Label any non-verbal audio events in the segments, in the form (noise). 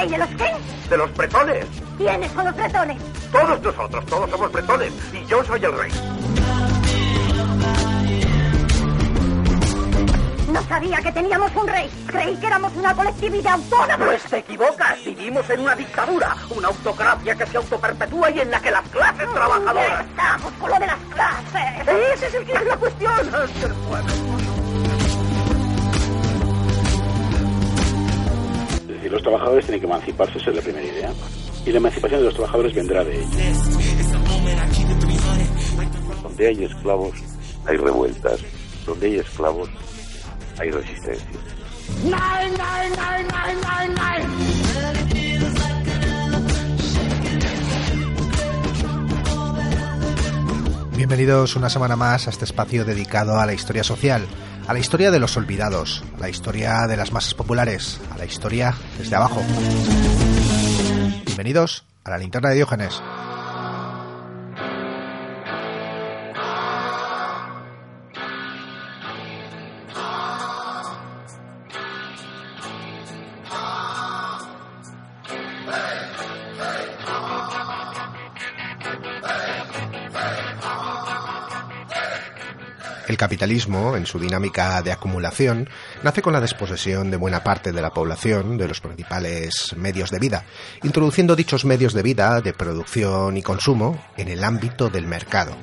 ¿Rey de los qué? De los bretones. ¿Quiénes son los bretones? Todos nosotros, todos somos bretones. Y yo soy el rey. No sabía que teníamos un rey. Creí que éramos una colectividad autónoma. Pues te equivocas. Vivimos en una dictadura, una autocracia que se autoperpetúa y en la que las clases Ya trabajadoras... estamos con lo de las clases. Ese es el que es la cuestión. (laughs) decir, los trabajadores tienen que emanciparse, esa es la primera idea. Y la emancipación de los trabajadores vendrá de ellos. Donde hay esclavos, hay revueltas. Donde hay esclavos, hay resistencia. Bienvenidos una semana más a este espacio dedicado a la historia social, a la historia de los olvidados, a la historia de las masas populares, a la historia desde abajo. Bienvenidos a la linterna de Diógenes. El capitalismo, en su dinámica de acumulación, nace con la desposesión de buena parte de la población de los principales medios de vida, introduciendo dichos medios de vida de producción y consumo en el ámbito del mercado.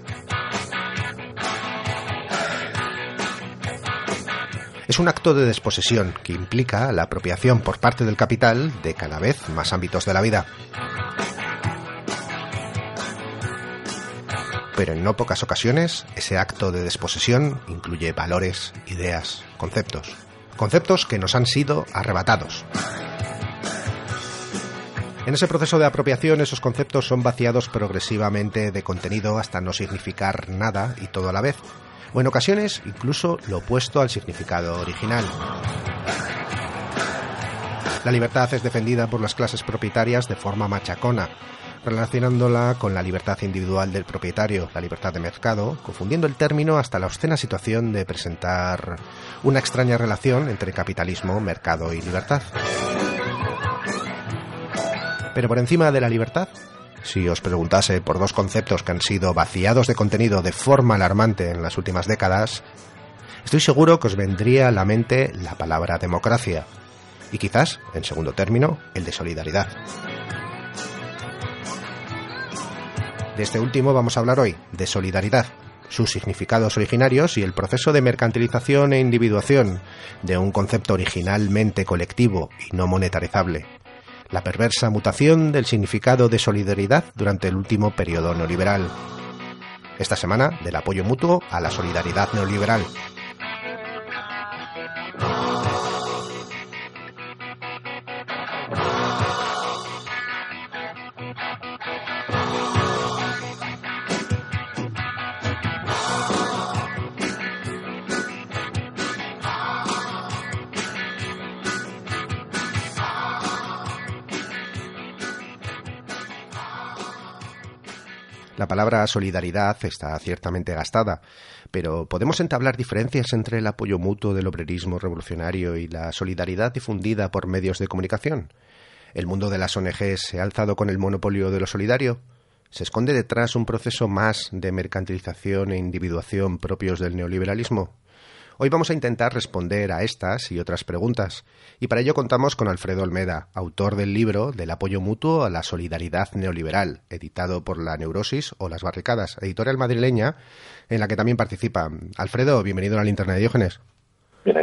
Es un acto de desposesión que implica la apropiación por parte del capital de cada vez más ámbitos de la vida. Pero en no pocas ocasiones ese acto de desposesión incluye valores, ideas, conceptos. Conceptos que nos han sido arrebatados. En ese proceso de apropiación esos conceptos son vaciados progresivamente de contenido hasta no significar nada y todo a la vez, o en ocasiones incluso lo opuesto al significado original. La libertad es defendida por las clases propietarias de forma machacona, relacionándola con la libertad individual del propietario, la libertad de mercado, confundiendo el término hasta la obscena situación de presentar una extraña relación entre capitalismo, mercado y libertad. Pero por encima de la libertad, si os preguntase por dos conceptos que han sido vaciados de contenido de forma alarmante en las últimas décadas, estoy seguro que os vendría a la mente la palabra democracia y quizás, en segundo término, el de solidaridad. De este último vamos a hablar hoy, de solidaridad, sus significados originarios y el proceso de mercantilización e individuación de un concepto originalmente colectivo y no monetarizable. La perversa mutación del significado de solidaridad durante el último periodo neoliberal. Esta semana, del apoyo mutuo a la solidaridad neoliberal. La palabra solidaridad está ciertamente gastada, pero ¿podemos entablar diferencias entre el apoyo mutuo del obrerismo revolucionario y la solidaridad difundida por medios de comunicación? ¿El mundo de las ONGs se ha alzado con el monopolio de lo solidario? ¿Se esconde detrás un proceso más de mercantilización e individuación propios del neoliberalismo? Hoy vamos a intentar responder a estas y otras preguntas, y para ello contamos con Alfredo Olmeda, autor del libro Del apoyo mutuo a la solidaridad neoliberal, editado por La Neurosis o Las Barricadas, editorial madrileña, en la que también participa. Alfredo, bienvenido a la linterna de Diógenes. Bien.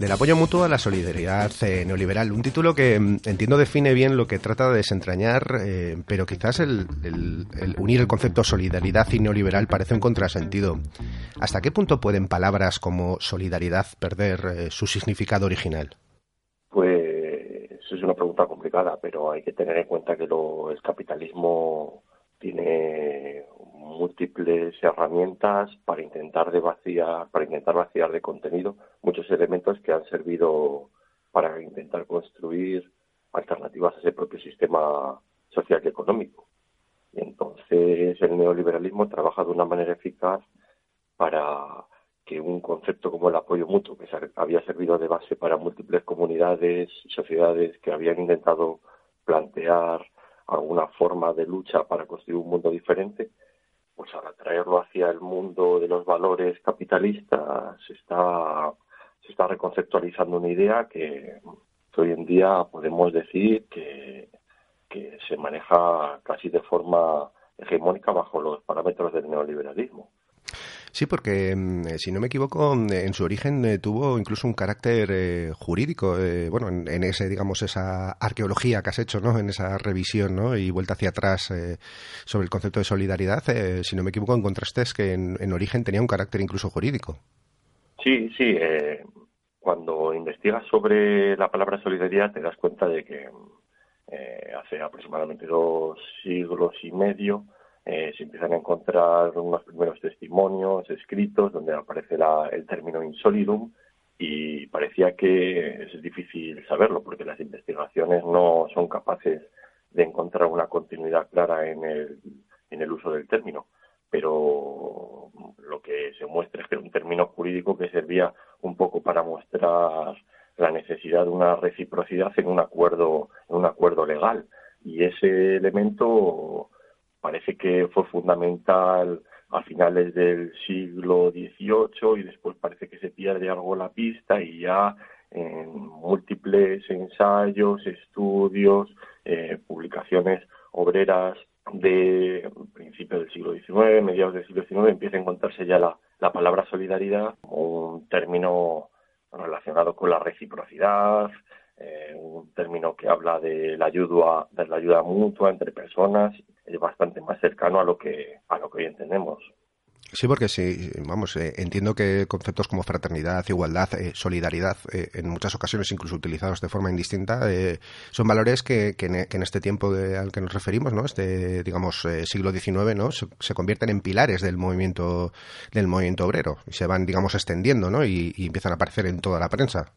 Del apoyo mutuo a la solidaridad eh, neoliberal, un título que mm, entiendo define bien lo que trata de desentrañar, eh, pero quizás el, unir el concepto solidaridad y neoliberal parece un contrasentido. ¿Hasta qué punto pueden palabras como solidaridad perder eh, su significado original? Pues es una pregunta complicada, pero hay que tener en cuenta que el capitalismo tiene múltiples herramientas para intentar de vaciar, para intentar vaciar de contenido muchos elementos que han servido para intentar construir alternativas a ese propio sistema social y económico. Y entonces el neoliberalismo trabaja de una manera eficaz para que un concepto como el apoyo mutuo, que había servido de base para múltiples comunidades y sociedades que habían intentado plantear alguna forma de lucha para construir un mundo diferente, pues al traerlo hacia el mundo de los valores capitalistas se está, se está reconceptualizando una idea que, hoy en día podemos decir que, que se maneja casi de forma hegemónica bajo los parámetros del neoliberalismo. Sí, porque mm, eh, si no me equivoco, mm, en su origen eh, tuvo incluso un carácter eh, jurídico. bueno, en, ese, digamos, esa arqueología que has hecho, ¿no? En esa revisión. Y vuelta hacia atrás sobre el concepto de solidaridad. si no me equivoco, encontraste que en, origen tenía un carácter incluso jurídico. Sí, sí. cuando investigas sobre la palabra solidaridad, te das cuenta de que hace aproximadamente dos siglos y medio eh, se empiezan a encontrar unos primeros testimonios escritos donde aparece el término insolidum y parecía que es difícil saberlo porque las investigaciones no son capaces de encontrar una continuidad clara en el, uso del término. Pero lo que se muestra es que es un término jurídico que servía un poco para mostrar la necesidad de una reciprocidad en un acuerdo, en un acuerdo legal. Y ese elemento parece que fue fundamental a finales del siglo XVIII y después parece que se pierde algo la pista y ya en múltiples ensayos, estudios, eh, publicaciones obreras de principios del siglo XIX, mediados del siglo XIX, empieza a encontrarse ya la, la palabra solidaridad como un término relacionado con la reciprocidad, eh, un término que habla de la ayuda, de la ayuda mutua entre personas, es bastante más cercano a lo que a lo que hoy entendemos. Sí, porque sí, vamos, eh, entiendo que conceptos como fraternidad, igualdad, eh, solidaridad, en muchas ocasiones incluso utilizados de forma indistinta, son valores que, en, este tiempo al que nos referimos, ¿no? Este, digamos, siglo XIX, ¿no? Se, convierten en pilares del movimiento del movimiento obrero y se van, digamos, extendiendo, ¿no? y empiezan a aparecer en toda la prensa.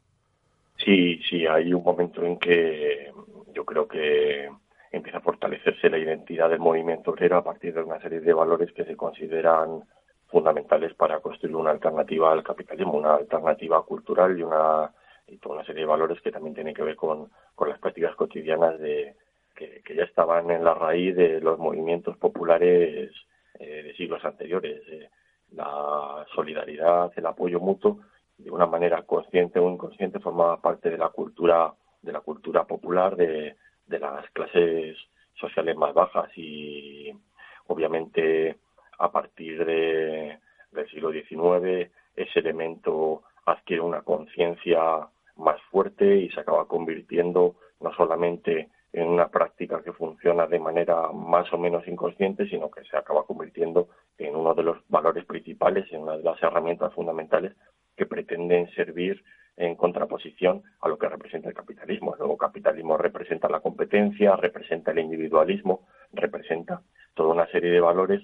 Sí, hay un momento en que yo creo que empieza a fortalecerse la identidad del movimiento obrero a partir de una serie de valores que se consideran fundamentales para construir una alternativa al capitalismo, una alternativa cultural y una y toda una serie de valores que también tienen que ver con, con las prácticas cotidianas de que, ya estaban en la raíz de los movimientos populares eh, de siglos anteriores. Eh, la solidaridad, el apoyo mutuo de una manera consciente o inconsciente formaba parte de la cultura de la cultura popular de, de las clases sociales más bajas y obviamente a partir de, del siglo XIX ese elemento adquiere una conciencia más fuerte y se acaba convirtiendo no solamente en una práctica que funciona de manera más o menos inconsciente, sino que se acaba convirtiendo en uno de los valores principales, en una de las herramientas fundamentales que pretenden servir en contraposición a lo que representa el capitalismo. Luego, capitalismo representa la competencia, representa el individualismo, representa toda una serie de valores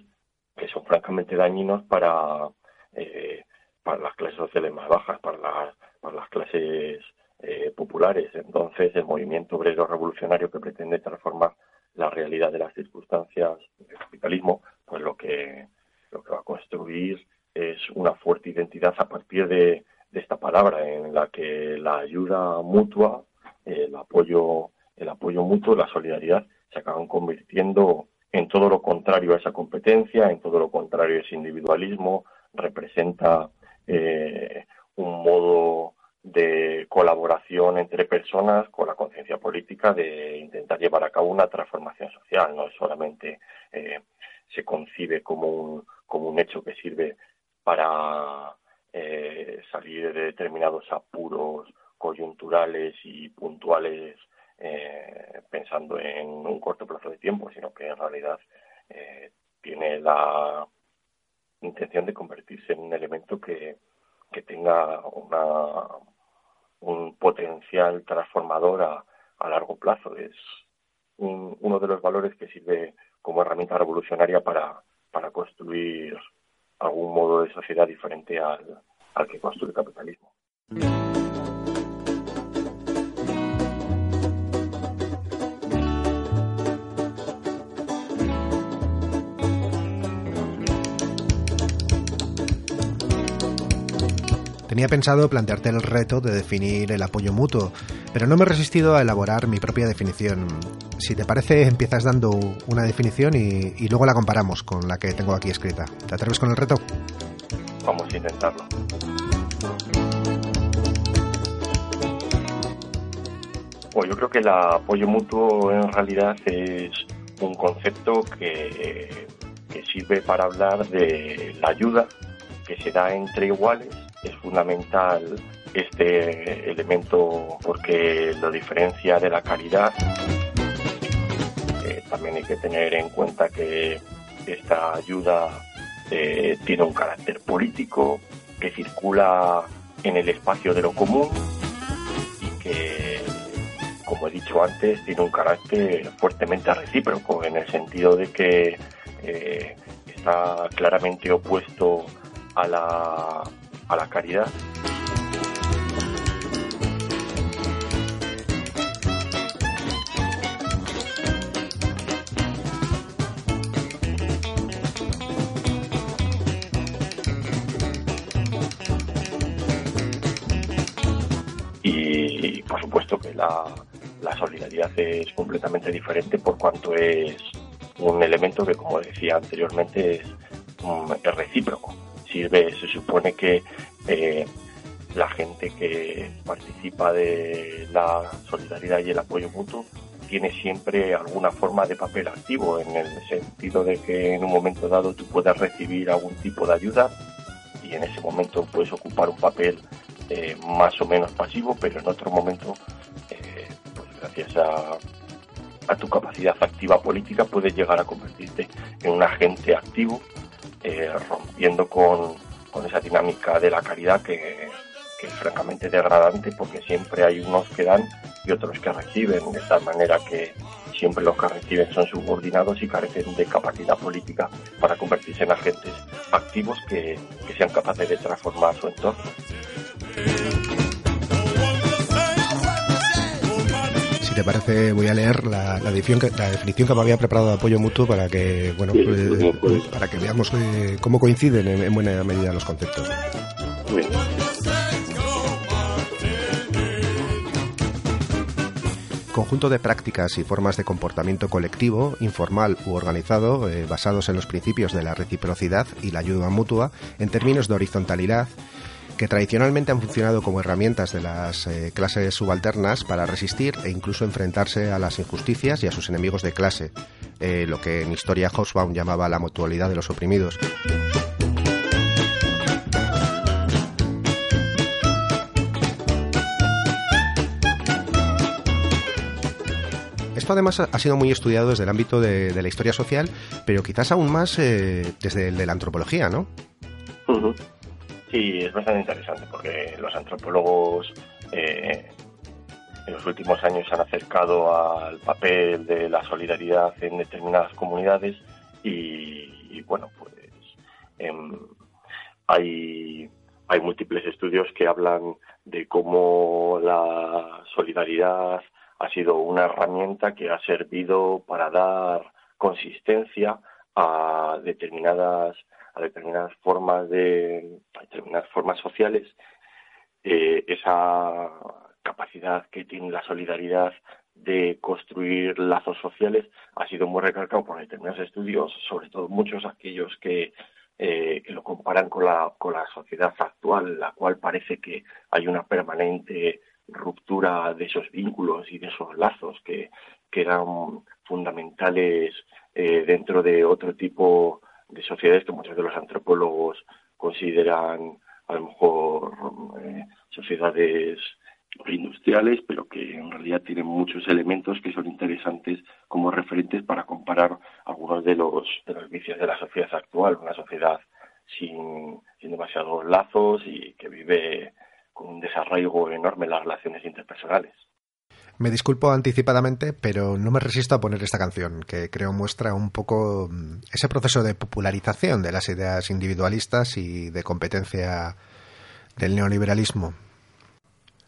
que son francamente dañinos para, eh, para las clases sociales más bajas, para las, para las clases eh, populares. Entonces, el movimiento obrero revolucionario que pretende transformar la realidad de las circunstancias del capitalismo, pues lo que, lo que va a construir es una fuerte identidad a partir de, esta palabra en la que la ayuda mutua, el apoyo, el apoyo mutuo, la solidaridad se acaban convirtiendo en todo lo contrario a esa competencia, en todo lo contrario a ese individualismo, representa eh, un modo de colaboración entre personas con la conciencia política de intentar llevar a cabo una transformación social. No es solamente eh, se concibe como un, como un hecho que sirve para, eh, salir de determinados apuros coyunturales y puntuales eh, pensando en un corto plazo de tiempo, sino que en realidad eh, tiene la intención de convertirse en un elemento que, que tenga una, un potencial transformador a, largo plazo. Es un, uno de los valores que sirve como herramienta revolucionaria para, para construir algún modo de sociedad diferente al, al que construye el capitalismo. Tenía pensado plantearte el reto de definir el apoyo mutuo, pero no me he resistido a elaborar mi propia definición. Si te parece, empiezas dando una definición y, y luego la comparamos con la que tengo aquí escrita. ¿Te atreves con el reto? Vamos a intentarlo. Pues yo creo que el apoyo mutuo en realidad es un concepto que, que sirve para hablar de la ayuda que se da entre iguales es fundamental este elemento porque lo diferencia de la caridad. Eh, también hay que tener en cuenta que esta ayuda eh, tiene un carácter político, que circula en el espacio de lo común y que, como he dicho antes, tiene un carácter fuertemente recíproco en el sentido de que eh, está claramente opuesto a la a la caridad. Y por supuesto que la, la solidaridad es completamente diferente por cuanto es un elemento que, como decía anteriormente, es, es recíproco sirve, se supone que eh, la gente que participa de la solidaridad y el apoyo mutuo tiene siempre alguna forma de papel activo, en el sentido de que en un momento dado tú puedes recibir algún tipo de ayuda y en ese momento puedes ocupar un papel eh, más o menos pasivo, pero en otro momento, eh, pues gracias a tu capacidad activa política, puedes llegar a convertirte en un agente activo eh, rompiendo con, con, esa dinámica de la caridad que, que, es francamente degradante porque siempre hay unos que dan y otros que reciben, de tal manera que siempre los que reciben son subordinados y carecen de capacidad política para convertirse en agentes activos que, que sean capaces de transformar su entorno. Te parece, voy a leer la, la, definición, que, la definición que me había preparado de apoyo mutuo para que, bueno, pues, pues, para que veamos eh, cómo coinciden en, en, buena medida los conceptos. Conjunto de prácticas y formas de comportamiento colectivo, informal u organizado, eh, basados en los principios de la reciprocidad y la ayuda mutua, en términos de horizontalidad, que tradicionalmente han funcionado como herramientas de las eh, clases subalternas para resistir e incluso enfrentarse a las injusticias y a sus enemigos de clase, eh, lo que en historia Hobsbawm llamaba la mutualidad de los oprimidos. Esto además ha sido muy estudiado desde el ámbito de, la historia social, pero quizás aún más eh, desde el de la antropología, ¿no? Sí, es bastante interesante porque los antropólogos eh, en los últimos años se han acercado al papel de la solidaridad en determinadas comunidades y, bueno, pues eh, hay, hay múltiples estudios que hablan de cómo la solidaridad ha sido una herramienta que ha servido para dar consistencia a determinadas a determinadas formas de determinadas formas sociales eh, esa capacidad que tiene la solidaridad de construir lazos sociales ha sido muy recalcado por determinados estudios, sobre todo muchos aquellos que, eh, que lo comparan con la, con la sociedad actual, la cual parece que hay una permanente ruptura de esos vínculos y de esos lazos que, que eran fundamentales eh, dentro de otro tipo de sociedades que muchos de los antropólogos consideran a lo mejor eh, sociedades industriales, pero que en realidad tienen muchos elementos que son interesantes como referentes para comparar algunos de los, de los vicios de la sociedad actual, una sociedad sin, sin demasiados lazos y que vive con un desarraigo enorme en las relaciones interpersonales. Me disculpo anticipadamente, pero no me resisto a poner esta canción, que creo muestra un poco mm, ese proceso de popularización de las ideas individualistas y de competencia del neoliberalismo.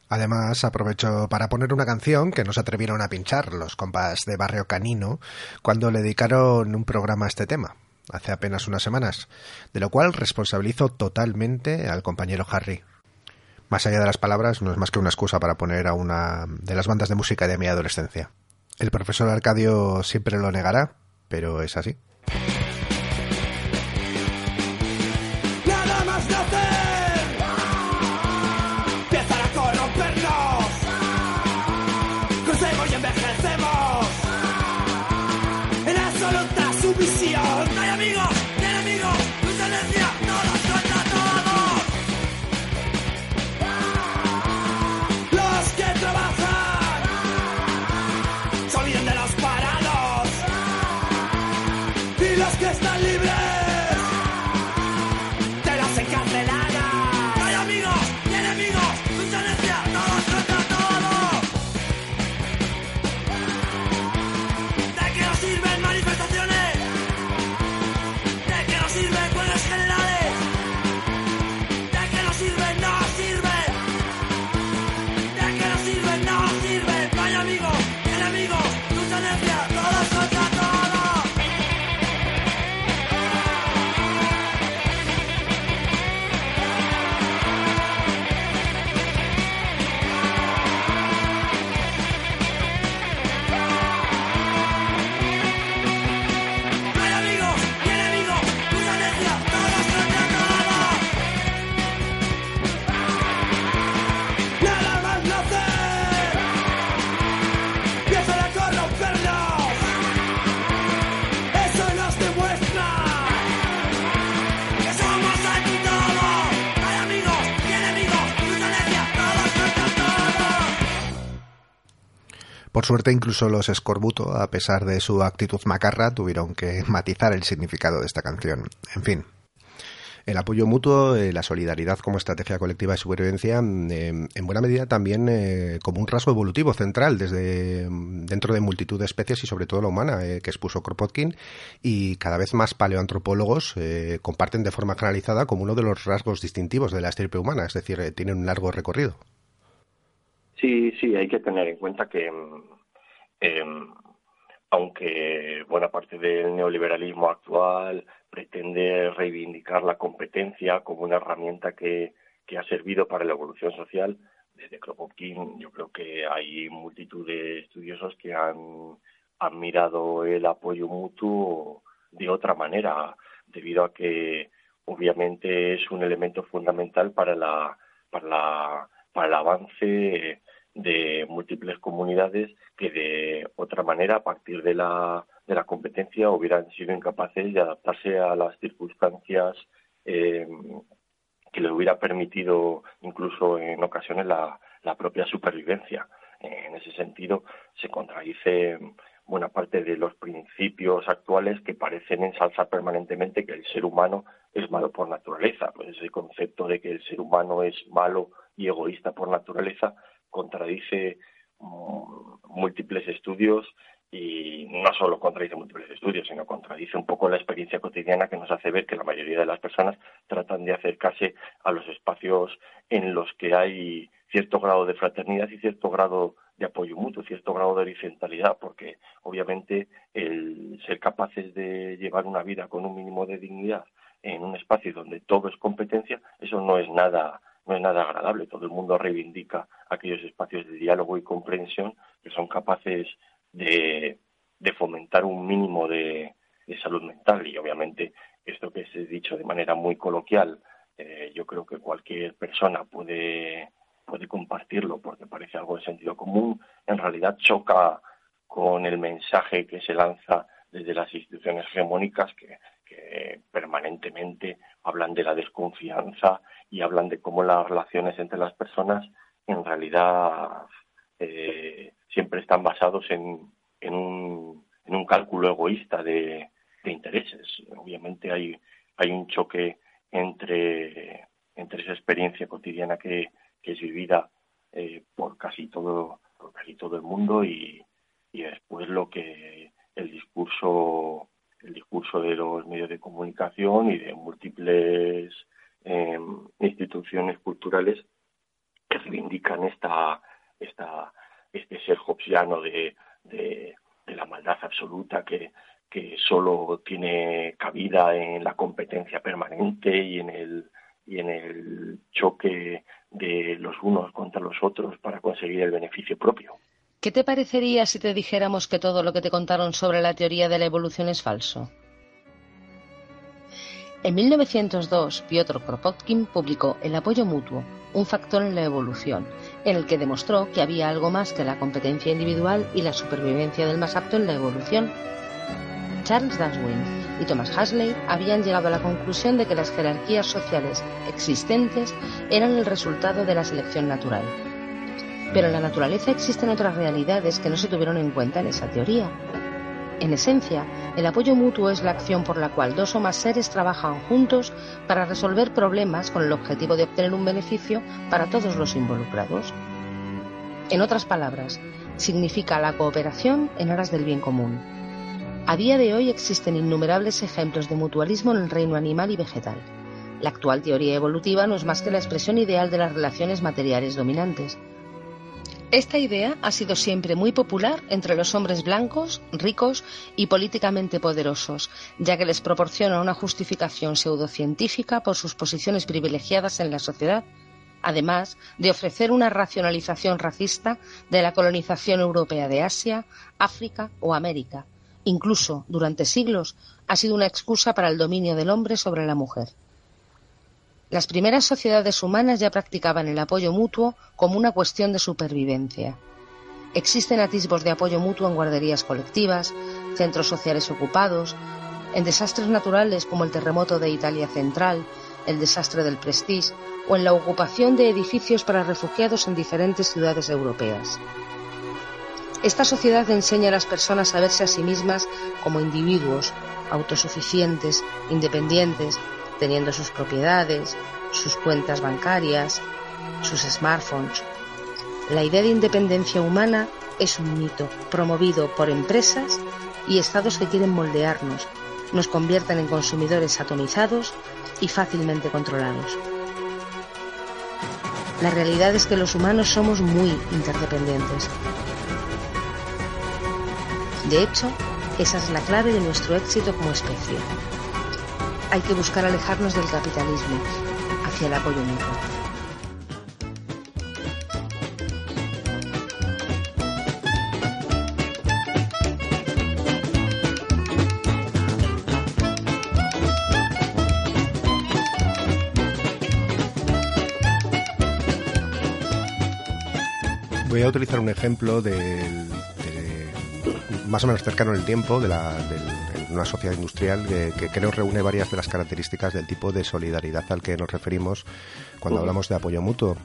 Además, aprovecho para poner una canción que no se atrevieron a pinchar los compas de Barrio Canino cuando le dedicaron un programa a este tema, hace apenas unas semanas, de lo cual responsabilizo totalmente al compañero Harry. Más allá de las palabras, no es más que una excusa para poner a una de las bandas de música de mi adolescencia. El profesor Arcadio siempre lo negará, pero es así. Suerte, incluso los Escorbuto, a pesar de su actitud macarra, tuvieron que matizar el significado de esta canción. En fin, el apoyo mutuo, eh, la solidaridad como estrategia colectiva de supervivencia, em, en buena medida también eh, como un rasgo evolutivo central desde em, dentro de multitud de especies y sobre todo la humana eh, que expuso Kropotkin y cada vez más paleoantropólogos comparten de forma generalizada como uno de los rasgos distintivos de la estirpe humana, es decir, tienen un largo recorrido. Sí, sí, hay que tener en cuenta que eh, aunque buena parte del neoliberalismo actual pretende reivindicar la competencia como una herramienta que, que ha servido para la evolución social, desde Kropotkin yo creo que hay multitud de estudiosos que han, han mirado el apoyo mutuo de otra manera, debido a que obviamente es un elemento fundamental para la para la para el avance de múltiples comunidades que de otra manera, a partir de la, de la competencia, hubieran sido incapaces de adaptarse a las circunstancias eh, que les hubiera permitido incluso en ocasiones la, la propia supervivencia. En ese sentido, se contradice buena parte de los principios actuales que parecen ensalzar permanentemente que el ser humano es malo por naturaleza. Pues ese concepto de que el ser humano es malo y egoísta por naturaleza contradice mm, múltiples estudios y no solo contradice múltiples estudios, sino contradice un poco la experiencia cotidiana que nos hace ver que la mayoría de las personas tratan de acercarse a los espacios en los que hay cierto grado de fraternidad y cierto grado de apoyo mutuo, cierto grado de horizontalidad, porque obviamente el ser capaces de llevar una vida con un mínimo de dignidad en un espacio donde todo es competencia, eso no es nada no es nada agradable. Todo el mundo reivindica aquellos espacios de diálogo y comprensión que son capaces de, fomentar un mínimo de, salud mental y obviamente esto que se ha dicho de manera muy coloquial, eh, yo creo que cualquier persona puede, puede compartirlo porque parece algo de sentido común, en realidad choca con el mensaje que se lanza desde las instituciones hegemónicas que, eh, permanentemente hablan de la desconfianza y hablan de cómo las relaciones entre las personas en realidad eh, siempre están basados en, en, un, cálculo egoísta de, intereses. Obviamente hay, hay un choque entre, entre esa experiencia cotidiana que, que es vivida eh, por casi todo casi todo el mundo y, y después lo que el discurso el discurso de los medios de comunicación y de múltiples em, instituciones culturales que reivindican esta esta este ser hobbesiano de, la maldad absoluta que, que solo tiene cabida en la competencia permanente y en el y en el choque de los unos contra los otros para conseguir el beneficio propio. ¿Qué te parecería si te dijéramos que todo lo que te contaron sobre la teoría de la evolución es falso? En 1902, Piotr Kropotkin publicó El apoyo mutuo, un factor en la evolución, en el que demostró que había algo más que la competencia individual y la supervivencia del más apto en la evolución. Charles Darwin y Thomas Huxley habían llegado a la conclusión de que las jerarquías sociales existentes eran el resultado de la selección natural. Pero en la naturaleza existen otras realidades que no se tuvieron en cuenta en esa teoría. En esencia, el apoyo mutuo es la acción por la cual dos o más seres trabajan juntos para resolver problemas con el objetivo de obtener un beneficio para todos los involucrados. En otras palabras, significa la cooperación en aras del bien común. A día de hoy existen innumerables ejemplos de mutualismo en el reino animal y vegetal. La actual teoría evolutiva no es más que la expresión ideal de las relaciones materiales dominantes. Esta idea ha sido siempre muy popular entre los hombres blancos, ricos y políticamente poderosos, ya que les proporciona una justificación pseudocientífica por sus posiciones privilegiadas en la sociedad, además de ofrecer una racionalización racista de la colonización europea de Asia, África o América. Incluso, durante siglos, ha sido una excusa para el dominio del hombre sobre la mujer. Las primeras sociedades humanas ya practicaban el apoyo mutuo como una cuestión de supervivencia. Existen atisbos de apoyo mutuo en guarderías colectivas, centros sociales ocupados, en desastres naturales como el terremoto de Italia Central, el desastre del Prestige o en la ocupación de edificios para refugiados en diferentes ciudades europeas. Esta sociedad enseña a las personas a verse a sí mismas como individuos, autosuficientes, independientes, teniendo sus propiedades, sus cuentas bancarias, sus smartphones. La idea de independencia humana es un mito promovido por empresas y estados que quieren moldearnos, nos convierten en consumidores atomizados y fácilmente controlados. La realidad es que los humanos somos muy interdependientes. De hecho, esa es la clave de nuestro éxito como especie hay que buscar alejarnos del capitalismo hacia el apoyo mutuo. Voy a utilizar un ejemplo del, más o menos cercano en el tiempo de la, del una sociedad industrial que, creo reúne varias de las características del tipo de solidaridad al que nos referimos cuando hablamos de apoyo mutuo.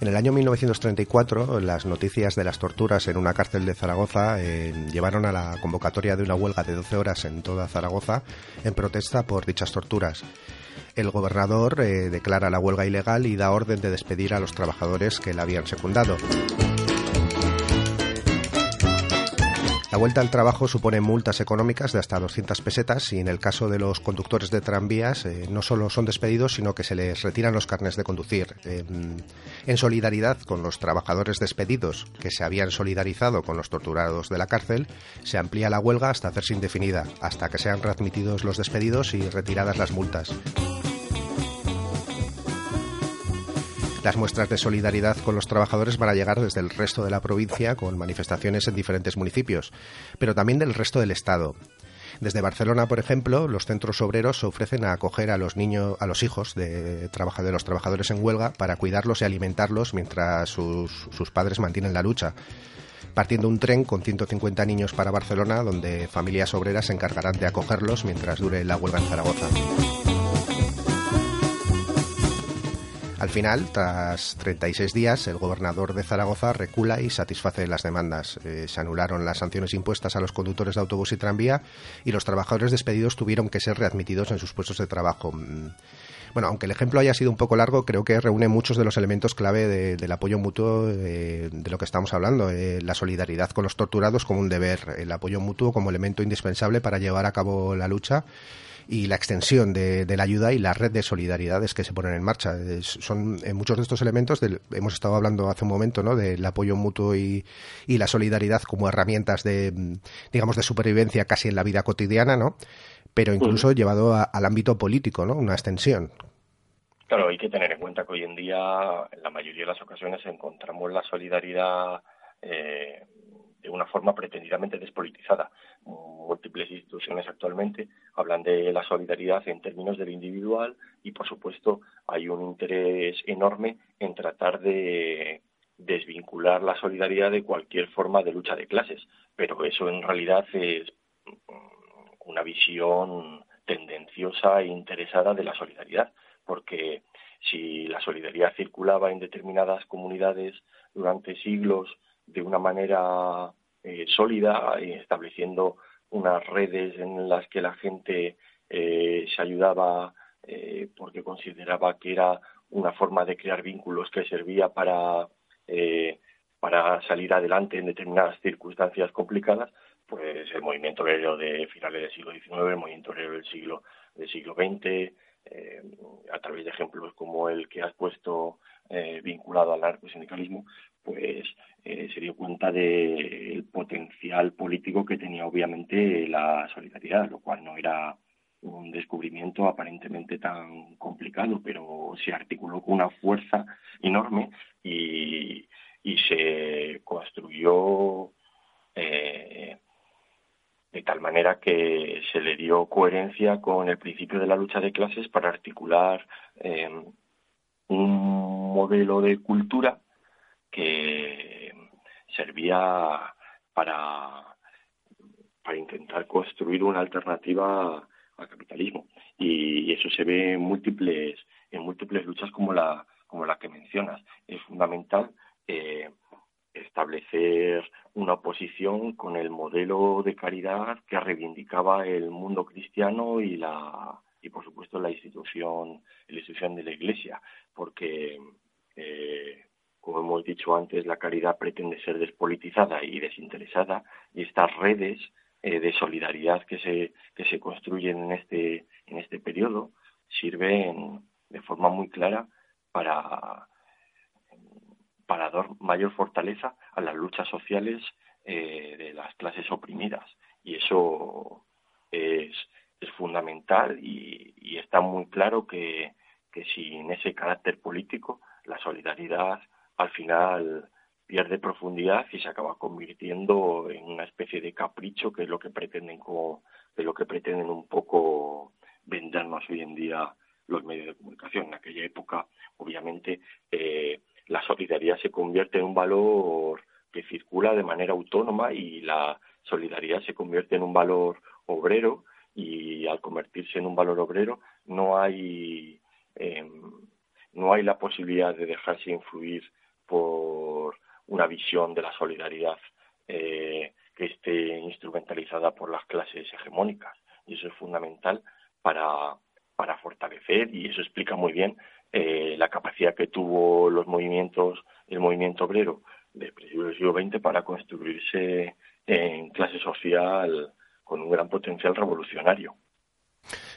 En el año 1934, las noticias de las torturas en una cárcel de Zaragoza eh, llevaron a la convocatoria de una huelga de 12 horas en toda Zaragoza en protesta por dichas torturas. El gobernador eh, declara la huelga ilegal y da orden de despedir a los trabajadores que la habían secundado. La vuelta al trabajo supone multas económicas de hasta 200 pesetas y en el caso de los conductores de tranvías eh, no solo son despedidos, sino que se les retiran los carnes de conducir. en solidaridad con los trabajadores despedidos que se habían solidarizado con los torturados de la cárcel, se amplía la huelga hasta hacerse indefinida, hasta que sean readmitidos los despedidos y retiradas las multas. Las muestras de solidaridad con los trabajadores van a llegar desde el resto de la provincia con manifestaciones en diferentes municipios, pero también del resto del Estado. Desde Barcelona, por ejemplo, los centros obreros se ofrecen a acoger a los niños, a los hijos de, los trabajadores en huelga para cuidarlos y alimentarlos mientras sus padres mantienen la lucha. partiendo un tren con 150 niños para Barcelona, donde familias obreras se encargarán de acogerlos mientras dure la huelga en Zaragoza. Al final, tras 36 días, el gobernador de Zaragoza recula y satisface las demandas. Eh, se anularon las sanciones impuestas a los conductores de autobús y tranvía y los trabajadores despedidos tuvieron que ser readmitidos en sus puestos de trabajo. Mm, bueno, aunque el ejemplo haya sido un poco largo, creo que reúne muchos de los elementos clave del apoyo mutuo eh, de lo que estamos hablando. Eh, la solidaridad con los torturados como un deber, el apoyo mutuo como elemento indispensable para llevar a cabo la lucha y la extensión de, la ayuda y la red de solidaridades que se ponen en marcha. son en muchos de estos elementos, hemos estado hablando hace un momento, ¿no? del apoyo mutuo y, la solidaridad como herramientas de, digamos, de supervivencia casi en la vida cotidiana, ¿no? Pero incluso llevado al ámbito político, ¿no? Una extensión. Claro, hay que tener en cuenta que hoy en día, en la mayoría de las ocasiones, encontramos la solidaridad eh, de una forma pretendidamente despolitizada. Múltiples instituciones actualmente hablan de la solidaridad en términos del individual y, por supuesto, hay un interés enorme en tratar de desvincular la solidaridad de cualquier forma de lucha de clases. Pero eso en realidad es una visión tendenciosa e interesada de la solidaridad, porque si la solidaridad circulaba en determinadas comunidades durante siglos de una manera eh, sólida, estableciendo unas redes en las que la gente eh, se ayudaba eh, porque consideraba que era una forma de crear vínculos que servía para, para salir adelante en determinadas circunstancias complicadas, pues el movimiento obrero de finales del siglo XIX, el movimiento obrero del siglo, del siglo XX, a través de ejemplos como el que has puesto vinculado al narcosindicalismo, pues eh, se dio cuenta del potencial político que tenía obviamente la solidaridad, lo cual no era un descubrimiento aparentemente tan complicado, pero se articuló con una fuerza enorme y, se construyó eh, de tal manera que se le dio coherencia con el principio de la lucha de clases para articular eh, un modelo de cultura que servía para, para intentar construir una alternativa al capitalismo. Y, eso se ve en múltiples, en múltiples luchas como la, como la que mencionas. Es fundamental eh, establecer una oposición con el modelo de caridad que reivindicaba el mundo cristiano y la y por supuesto la institución la institución de la iglesia porque eh, como hemos dicho antes, la caridad pretende ser despolitizada y desinteresada y estas redes eh, de solidaridad que se, que se construyen en este, en este periodo sirven de forma muy clara para, para dar mayor fortaleza a las luchas sociales eh, de las clases oprimidas. Y eso es, es fundamental y, y está muy claro que, que sin ese carácter político la solidaridad al final pierde profundidad y se acaba convirtiendo en una especie de capricho que es lo que pretenden como de lo que pretenden un poco vendernos hoy en día los medios de comunicación. En aquella época, obviamente, eh, la solidaridad se convierte en un valor que circula de manera autónoma y la solidaridad se convierte en un valor obrero y al convertirse en un valor obrero no hay eh, no hay la posibilidad de dejarse influir por una visión de la solidaridad eh, que esté instrumentalizada por las clases hegemónicas. Y eso es fundamental para, para fortalecer, y eso explica muy bien eh, la capacidad que tuvo los movimientos, el movimiento obrero del principio del siglo XX para construirse en clase social con un gran potencial revolucionario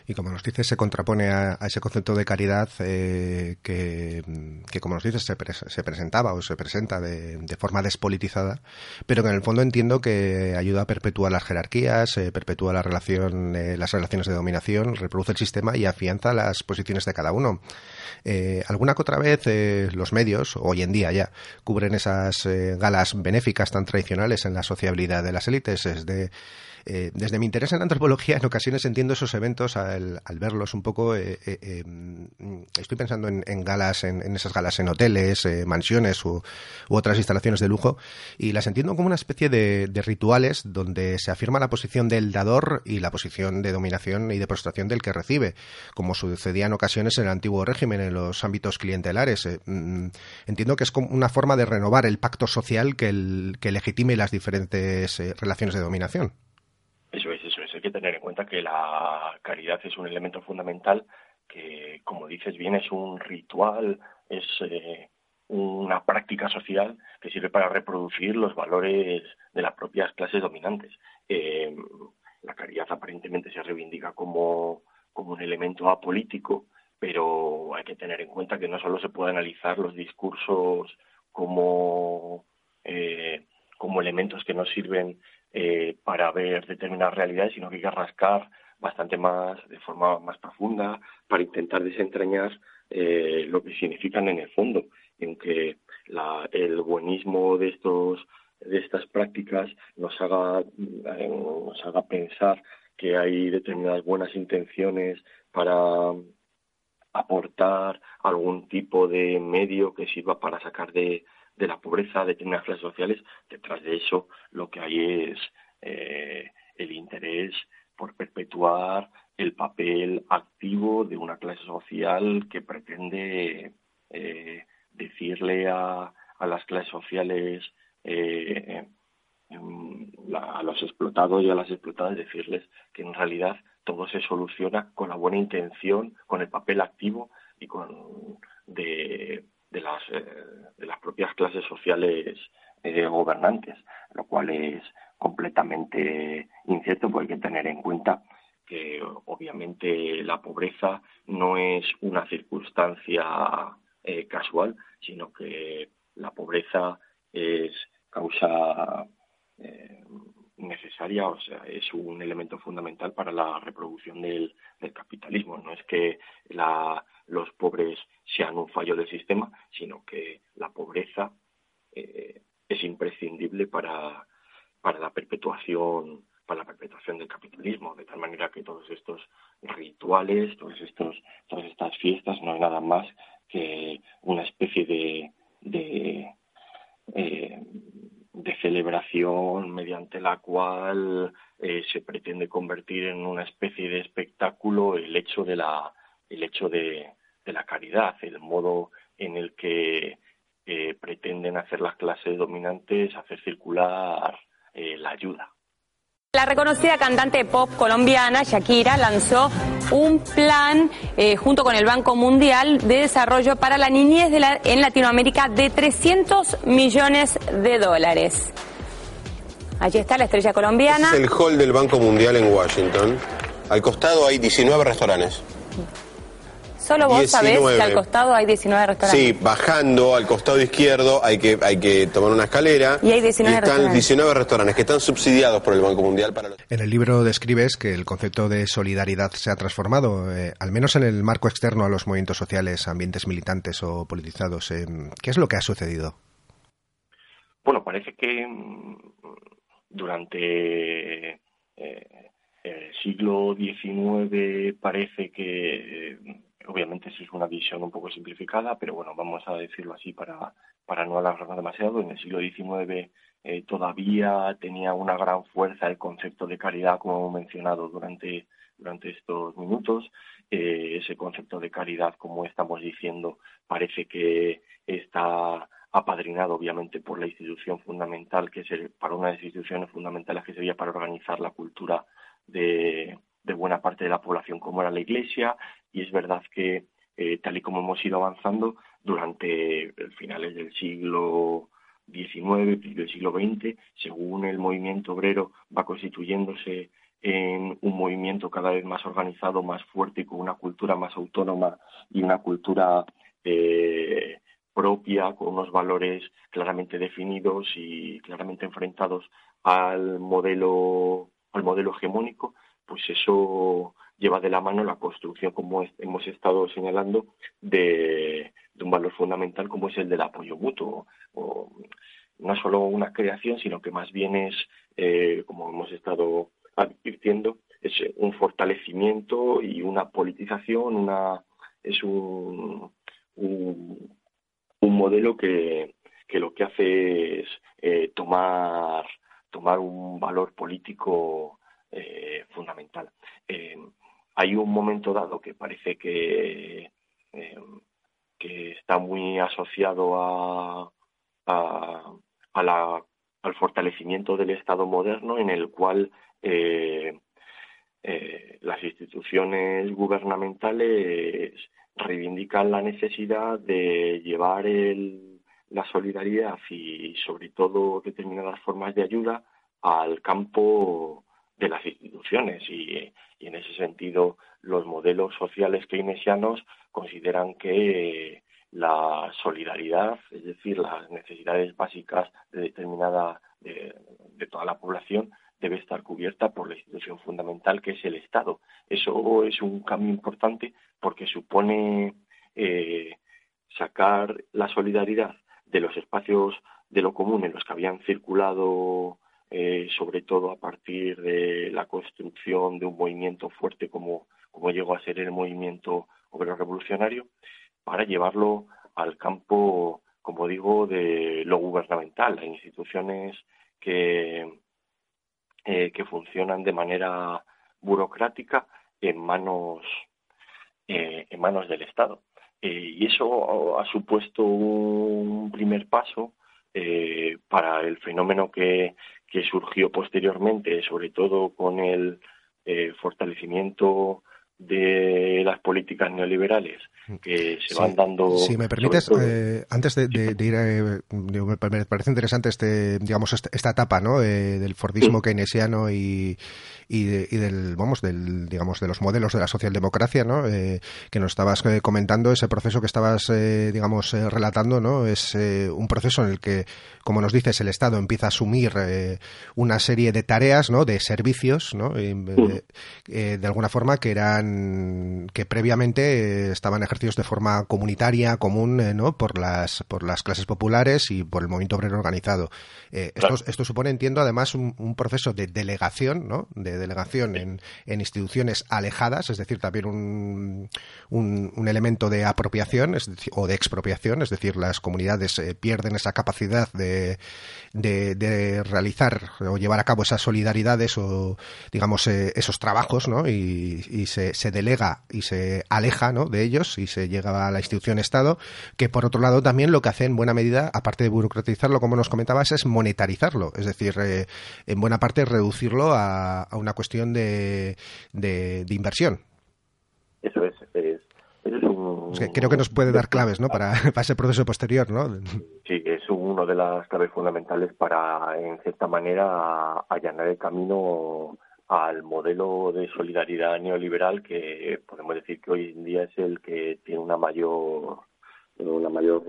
y como nos dices se contrapone a, ese concepto de caridad eh, que, como nos dices se, se presentaba o se presenta de, forma despolitizada pero que en el fondo entiendo que ayuda a perpetuar las jerarquías eh, perpetúa la relación eh, las relaciones de dominación reproduce el sistema y afianza las posiciones de cada uno. Alguna que otra vez los medios hoy en día ya cubren esas galas benéficas tan tradicionales en la sociabilidad de las élites es de Eh, desde mi interés en antropología, en ocasiones entiendo esos eventos al, verlos un poco. Eh, eh, estoy pensando en, galas, en, esas galas en hoteles, mansiones u, otras instalaciones de lujo, y las entiendo como una especie de, rituales donde se afirma la posición del dador y la posición de dominación y de prostración del que recibe, como sucedía en ocasiones en el antiguo régimen, en los ámbitos clientelares. Mm, entiendo que es como una forma de renovar el pacto social que, legitime las diferentes relaciones de dominación. Eso es, eso es. Hay que tener en cuenta que la caridad es un elemento fundamental que, como dices bien, es un ritual, es eh, una práctica social que sirve para reproducir los valores de las propias clases dominantes. Eh, la caridad aparentemente se reivindica como, como un elemento apolítico, pero hay que tener en cuenta que no solo se puede analizar los discursos como, eh, como elementos que nos sirven eh, para ver determinadas realidades, sino que hay que rascar bastante más, de forma más profunda, para intentar desentrañar eh, lo que significan en el fondo. Y aunque el buenismo de estos de estas prácticas nos haga eh, nos haga pensar que hay determinadas buenas intenciones para aportar algún tipo de medio que sirva para sacar de, de la pobreza de determinadas clases sociales, detrás de eso lo que hay es eh, el interés por perpetuar el papel activo de una clase social que pretende eh, decirle a, las clases sociales, eh, a los explotados y a las explotadas, decirles que en realidad todo se soluciona con la buena intención, con el papel activo y con de de las, eh, de las propias clases sociales eh, gobernantes, lo cual es completamente incierto, porque hay que tener en cuenta que obviamente la pobreza no es una circunstancia eh, casual, sino que la pobreza es causa necesaria, o sea, es un elemento fundamental para la reproducción del, capitalismo. No es que los pobres sean un fallo del sistema, sino que la pobreza eh, es imprescindible para, para la perpetuación para la perpetuación del capitalismo, de tal manera que todos estos rituales, todos estos, todas estas fiestas no hay nada más que una especie de, de, eh, de celebración mediante la cual eh, se pretende convertir en una especie de espectáculo el hecho de la el hecho de, de la caridad, el modo en el que eh, pretenden hacer las clases dominantes, hacer circular eh, la ayuda. La reconocida cantante pop colombiana Shakira lanzó un plan eh, junto con el Banco Mundial de Desarrollo para la niñez en Latinoamérica de 300 millones de dólares. Allí está la estrella colombiana. es el hall del Banco Mundial en Washington. Al costado hay 19 restaurantes. Solo vos sabés que al costado hay 19 restaurantes. Sí, bajando al costado izquierdo hay que, hay que tomar una escalera. Y hay 19 están 19 restaurantes que están subsidiados por el Banco Mundial para En el libro describes que el concepto de solidaridad se ha transformado, eh, al menos en el marco externo a los movimientos sociales, ambientes militantes o politizados. Eh, ¿Qué es lo que ha sucedido? Bueno, parece que mm, durante eh, el siglo XIX parece que obviamente sí es una visión un poco simplificada, pero bueno, vamos a decirlo así para, para no alargarnos demasiado. En el siglo XIX eh, todavía tenía una gran fuerza el concepto de caridad, como hemos mencionado durante, durante estos minutos. Eh, ese concepto de caridad, como estamos diciendo, parece que está apadrinado obviamente por la institución fundamental, que es el, para una de las instituciones fundamentales que sería para organizar la cultura de, de buena parte de la población como era la Iglesia y es verdad que eh, tal y como hemos ido avanzando durante finales del siglo XIX, del siglo XX, según el movimiento obrero va constituyéndose en un movimiento cada vez más organizado, más fuerte y con una cultura más autónoma y una cultura eh, propia, con unos valores claramente definidos y claramente enfrentados al modelo, al modelo hegemónico, pues eso lleva de la mano la construcción, como hemos estado señalando, de, un valor fundamental como es el del apoyo mutuo. No solo una creación, sino que más bien es, eh, como hemos estado advirtiendo es un fortalecimiento y una politización, una es un, un, modelo que, que, lo que hace es eh, tomar tomar un valor político eh, fundamental. Hay un momento dado que parece que, que está muy asociado a, a, al fortalecimiento del Estado moderno en el cual eh, eh, las instituciones gubernamentales reivindican la necesidad de llevar la solidaridad y sobre todo determinadas formas de ayuda al campo de las instituciones y, en ese sentido los modelos sociales keynesianos consideran que la solidaridad, es decir, las necesidades básicas de determinada de toda la población debe estar cubierta por la institución fundamental que es el Estado. Eso es un cambio importante porque supone eh, sacar la solidaridad de los espacios de lo común en los que habían circulado eh, sobre todo a partir de la construcción de un movimiento fuerte como, como llegó a ser el movimiento obrero revolucionario, para llevarlo al campo, como digo, de lo gubernamental, a instituciones que, eh, que funcionan de manera burocrática en manos eh, en manos del Estado. Eh, y eso ha supuesto un primer paso para el fenómeno que, que, surgió posteriormente, sobre todo con el fortalecimiento de las políticas neoliberales que se van dando. Si me permites, eh, antes de, ir, eh, me parece interesante este, digamos, este, esta etapa, ¿no? Eh, del Fordismo keynesiano y, y, del, vamos, del, digamos, de los modelos de la socialdemocracia, ¿no? que nos estabas comentando, ese proceso que estabas, digamos, relatando, ¿no? Es un proceso en el que, como nos dices, el Estado empieza a asumir una serie de tareas, ¿no? De servicios, ¿no? de alguna forma que eran, que previamente estaban ejerciendo de forma comunitaria, común, eh, ¿no? Por las, por las clases populares y por el movimiento obrero organizado. Eh, esto, supone, entiendo, además un, proceso de delegación, ¿no? De delegación en, instituciones alejadas, es decir, también un, un, elemento de apropiación o de expropiación, es decir, las comunidades eh, pierden esa capacidad de, de, realizar o llevar a cabo esas solidaridades o, digamos, esos trabajos, ¿no? Y, y se, se, delega y se aleja, ¿no? De ellos y se llega a la institución Estado, que por otro lado también lo que hace en buena medida, aparte de burocratizarlo, como nos comentabas, es monetarizarlo, es decir, eh, en buena parte reducirlo a, una cuestión de, de, inversión. Eso es, creo que nos puede dar claves ¿no? para, (laughs) ese proceso posterior, ¿no? Sí, es uno de las claves fundamentales para, en cierta manera, allanar el camino al modelo de solidaridad neoliberal que podemos decir que hoy en día es el que tiene una mayor una mayor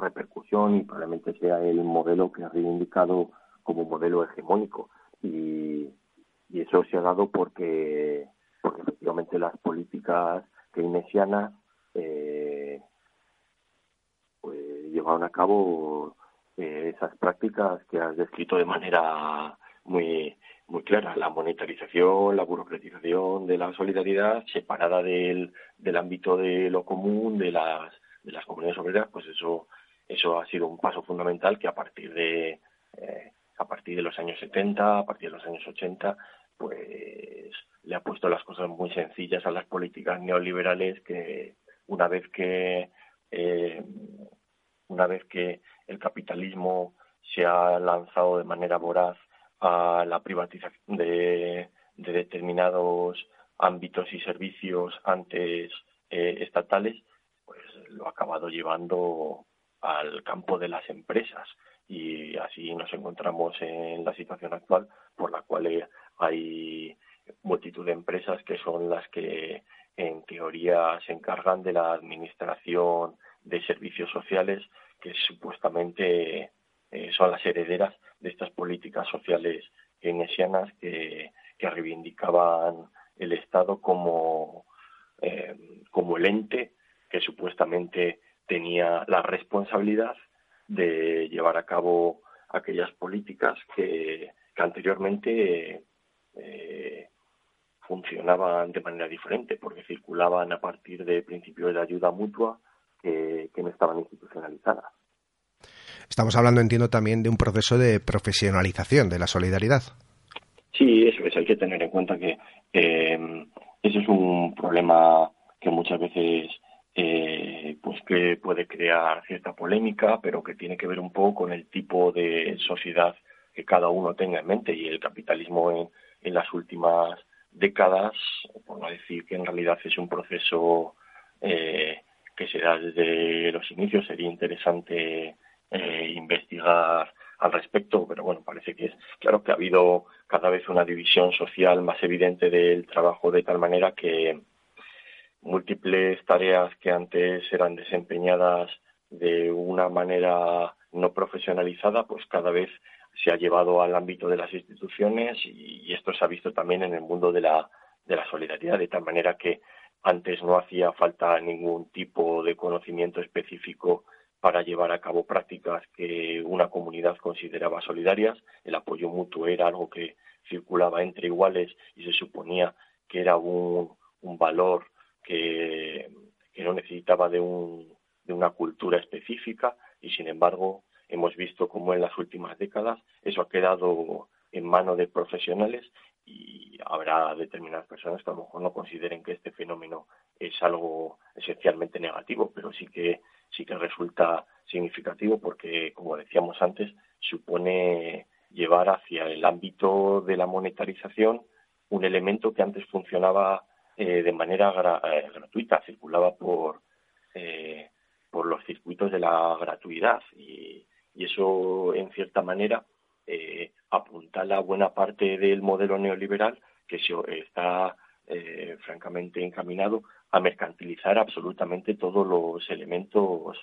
repercusión y probablemente sea el modelo que ha reivindicado como modelo hegemónico. Y, y eso se ha dado porque porque efectivamente las políticas keynesianas eh, pues llevaron a cabo eh, esas prácticas que has descrito de manera muy muy clara, la monetarización, la burocratización de la solidaridad separada del, del ámbito de lo común, de las, de las comunidades obreras, pues eso, eso ha sido un paso fundamental que a partir de, eh, a partir de los años 70, a partir de los años 80, pues le ha puesto las cosas muy sencillas a las políticas neoliberales que una vez que eh, una vez que el capitalismo se ha lanzado de manera voraz a la privatización de, determinados ámbitos y servicios antes eh, estatales, pues lo ha acabado llevando al campo de las empresas. Y así nos encontramos en la situación actual por la cual hay multitud de empresas que son las que en teoría se encargan de la administración de servicios sociales que supuestamente eh, son las herederas de estas políticas sociales keynesianas que, que reivindicaban el Estado como, eh, como el ente que supuestamente tenía la responsabilidad de llevar a cabo aquellas políticas que, anteriormente eh, funcionaban de manera diferente, porque circulaban a partir de principios de ayuda mutua que, no estaban institucionalizadas. Estamos hablando, entiendo, también de un proceso de profesionalización de la solidaridad. Sí, eso es. Hay que tener en cuenta que eh, ese es un problema que muchas veces eh, pues que puede crear cierta polémica, pero que tiene que ver un poco con el tipo de sociedad que cada uno tenga en mente y el capitalismo en, en las últimas décadas, por no decir que en realidad es un proceso eh, que se da desde los inicios, sería interesante eh, investigar al respecto, pero bueno, parece que es claro que ha habido cada vez una división social más evidente del trabajo de tal manera que múltiples tareas que antes eran desempeñadas de una manera no profesionalizada, pues cada vez se ha llevado al ámbito de las instituciones y, esto se ha visto también en el mundo de la, de la solidaridad, de tal manera que antes no hacía falta ningún tipo de conocimiento específico para llevar a cabo prácticas que una comunidad consideraba solidarias. El apoyo mutuo era algo que circulaba entre iguales y se suponía que era un, valor que, que, no necesitaba de, un, de una cultura específica y, sin embargo, hemos visto cómo en las últimas décadas eso ha quedado en manos de profesionales y habrá determinadas personas que a lo mejor no consideren que este fenómeno es algo esencialmente negativo, pero sí que sí que resulta significativo porque, como decíamos antes, supone llevar hacia el ámbito de la monetarización un elemento que antes funcionaba eh, de manera eh, gratuita, circulaba por eh, por los circuitos de la gratuidad. Y, y eso en cierta manera eh, apuntala buena parte del modelo neoliberal que se, está eh, francamente encaminado a mercantilizar absolutamente todos los elementos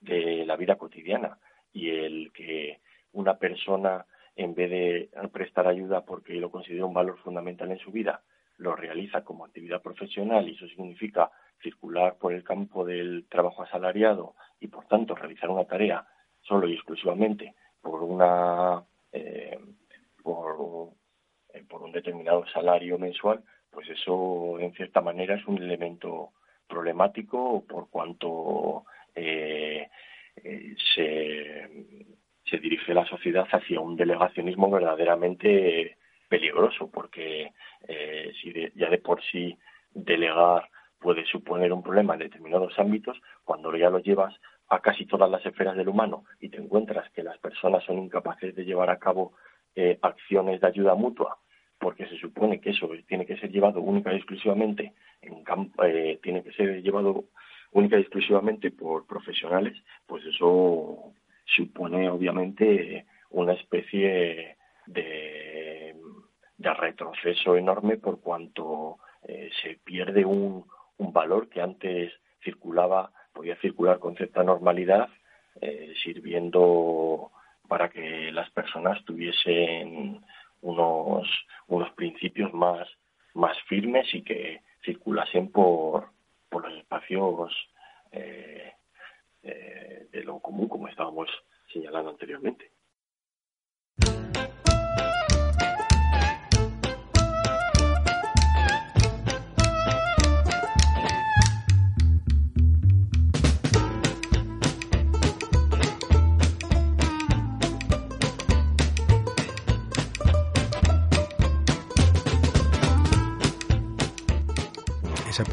de la vida cotidiana. Y el que una persona en vez de prestar ayuda porque lo considera un valor fundamental en su vida, lo realiza como actividad profesional y eso significa circular por el campo del trabajo asalariado y por tanto realizar una tarea solo y exclusivamente por una eh, eh, por un determinado salario mensual, pues eso en cierta manera es un elemento problemático por cuanto eh, se, se dirige la sociedad hacia un delegacionismo verdaderamente peligroso, porque si ya de por sí delegar puede suponer un problema en determinados ámbitos, cuando ya lo llevas a casi todas las esferas del humano y te encuentras que las personas son incapaces de llevar a cabo eh, acciones de ayuda mutua, porque se supone que eso tiene que ser llevado única y exclusivamente en campo, eh, tiene que ser llevado única y exclusivamente por profesionales, pues eso supone obviamente una especie de, retroceso enorme por cuanto eh, se pierde un, un valor que antes circulaba podía circular con cierta normalidad, eh, sirviendo para que las personas tuviesen unos, unos principios más, más firmes y que circulasen por, por los espacios eh, eh, de lo común, como estábamos señalando anteriormente.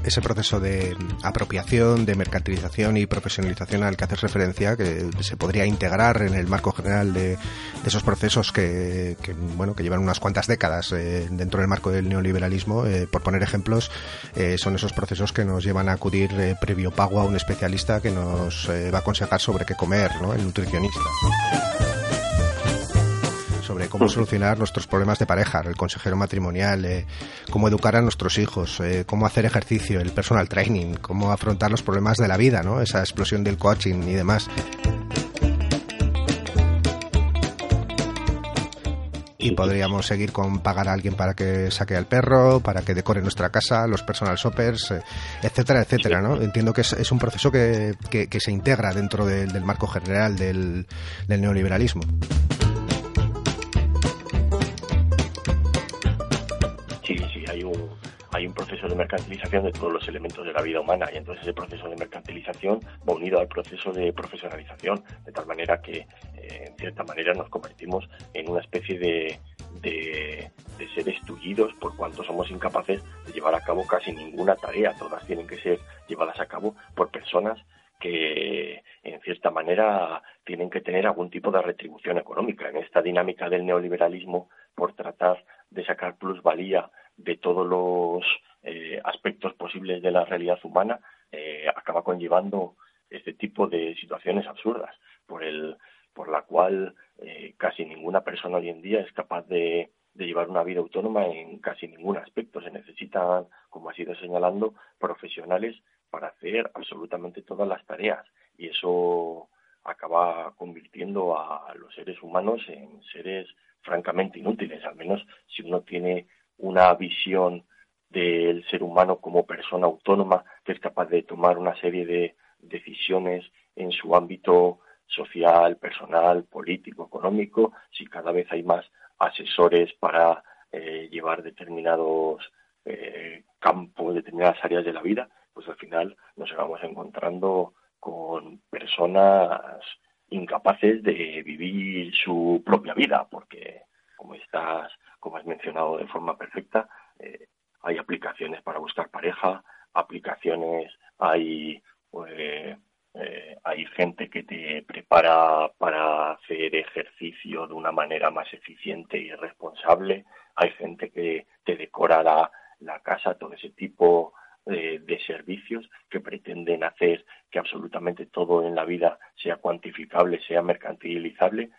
Ese, proceso de apropiación, de mercantilización y profesionalización al que haces referencia, que se podría integrar en el marco general de, esos procesos que, bueno, que llevan unas cuantas décadas eh, dentro del marco del neoliberalismo. Eh, por poner ejemplos, eh, son esos procesos que nos llevan a acudir previo pago a un especialista que nos va a aconsejar sobre qué comer, el nutricionista sobre cómo solucionar nuestros problemas de pareja, el consejero matrimonial, eh, cómo educar a nuestros hijos, eh, cómo hacer ejercicio, el personal training, cómo afrontar los problemas de la vida, ¿no? esa explosión del coaching y demás. y podríamos seguir con pagar a alguien para que saque al perro, para que decore nuestra casa, los personal shoppers, eh, etcétera, etcétera, ¿no? Entiendo que es, un proceso que, se integra dentro del marco general del neoliberalismo. Hay un proceso de mercantilización de todos los elementos de la vida humana y entonces ese proceso de mercantilización va unido al proceso de profesionalización, de tal manera que eh, en cierta manera nos convertimos en una especie de, de, de seres tullidos por cuanto somos incapaces de llevar a cabo casi ninguna tarea, todas tienen que ser llevadas a cabo por personas que en cierta manera tienen que tener algún tipo de retribución económica. En esta dinámica del neoliberalismo, por tratar de sacar plusvalía de todos los eh, aspectos posibles de la realidad humana, eh, acaba conllevando este tipo de situaciones absurdas, por, el, por la cual eh, casi ninguna persona hoy en día es capaz de, de llevar una vida autónoma en casi ningún aspecto. Se necesitan, como ha sido señalando, profesionales para hacer absolutamente todas las tareas y eso acaba convirtiendo a los seres humanos en seres francamente inútiles, al menos si uno tiene una visión del ser humano como persona autónoma que es capaz de tomar una serie de decisiones en su ámbito social, personal, político, económico, si cada vez hay más asesores para eh, llevar determinados eh, campos, determinadas áreas de la vida, pues al final nos vamos encontrando con personas incapaces de vivir su propia vida, porque como estás, como has mencionado de forma perfecta, eh, hay aplicaciones para buscar pareja, aplicaciones, hay eh, eh, hay gente que te prepara para hacer ejercicio de una manera más eficiente y responsable, hay gente que te decora la, la casa, todo ese tipo de, servicios que pretenden hacer que absolutamente todo en la vida sea cuantificable, sea mercantilizable,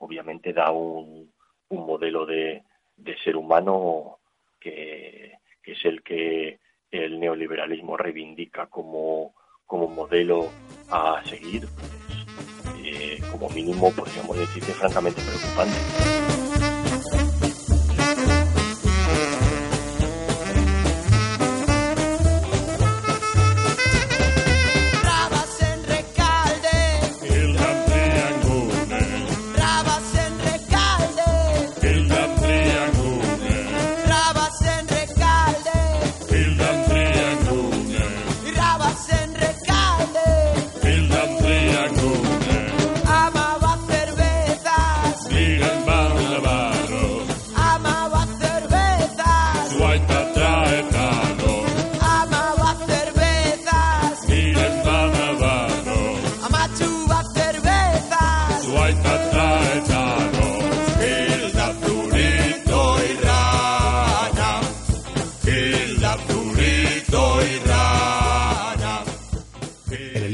obviamente da un, un modelo de, de, ser humano que, es el que el neoliberalismo reivindica como, como modelo a seguir, pues, eh, como mínimo podríamos decir que francamente preocupante.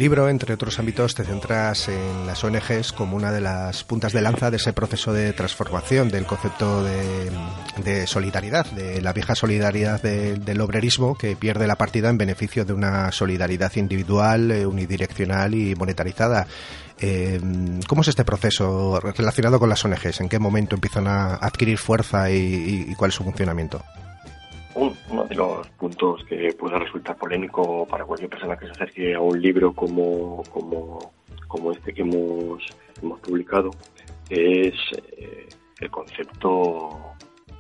Libro, entre otros ámbitos, te centras en las ONGs como una de las puntas de lanza de ese proceso de transformación del concepto de, solidaridad, de la vieja solidaridad del obrerismo que pierde la partida en beneficio de una solidaridad individual, eh, unidireccional y monetarizada. Eh, ¿Cómo es este proceso relacionado con las ONGs? ¿En qué momento empiezan a adquirir fuerza y cuál es su funcionamiento? Uno de los puntos que puede resultar polémico para cualquier persona que se acerque a un libro como, como, como este que hemos, hemos publicado es eh, el concepto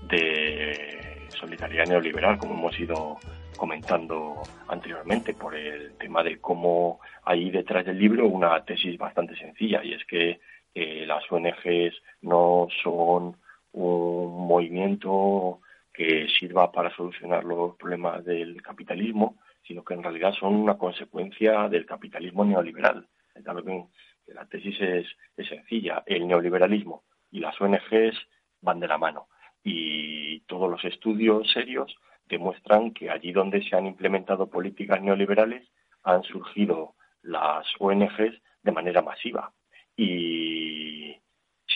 de solidaridad neoliberal, como hemos ido comentando anteriormente, por el tema de cómo hay detrás del libro una tesis bastante sencilla, y es que eh, las ONGs no son un movimiento que sirva para solucionar los problemas del capitalismo, sino que en realidad son una consecuencia del capitalismo neoliberal. La tesis es, sencilla, el neoliberalismo y las ONGs van de la mano. Y todos los estudios serios demuestran que allí donde se han implementado políticas neoliberales han surgido las ONGs de manera masiva. Y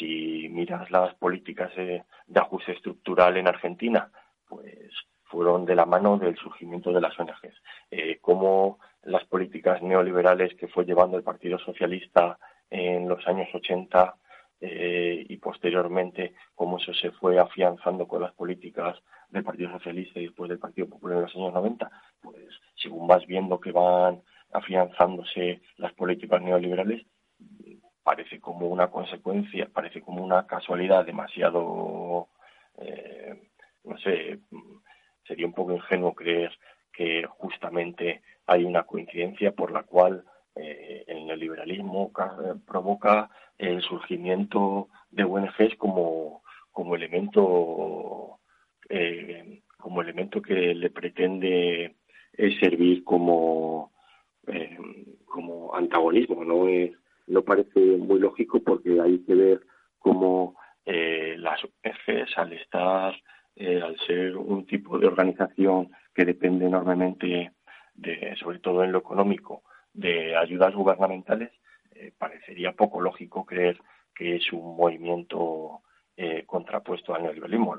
si miras las políticas de, ajuste estructural en Argentina, pues fueron de la mano del surgimiento de las ONGs. Eh, cómo las políticas neoliberales que fue llevando el Partido Socialista en los años 80 eh, y posteriormente cómo eso se fue afianzando con las políticas del Partido Socialista y después del Partido Popular en los años 90, pues según vas viendo que van afianzándose las políticas neoliberales, parece como una consecuencia, parece como una casualidad demasiado, eh, no sé, sería un poco ingenuo creer que justamente hay una coincidencia por la cual eh, el neoliberalismo provoca el surgimiento de ONGs como, como elemento eh, como elemento que le pretende eh, servir como como antagonismo no es no parece muy lógico porque hay que ver cómo las ONGs al estar al ser un tipo de organización que depende enormemente de sobre todo en lo económico de ayudas gubernamentales, eh, parecería poco lógico creer que es un movimiento eh, contrapuesto al neoliberalismo.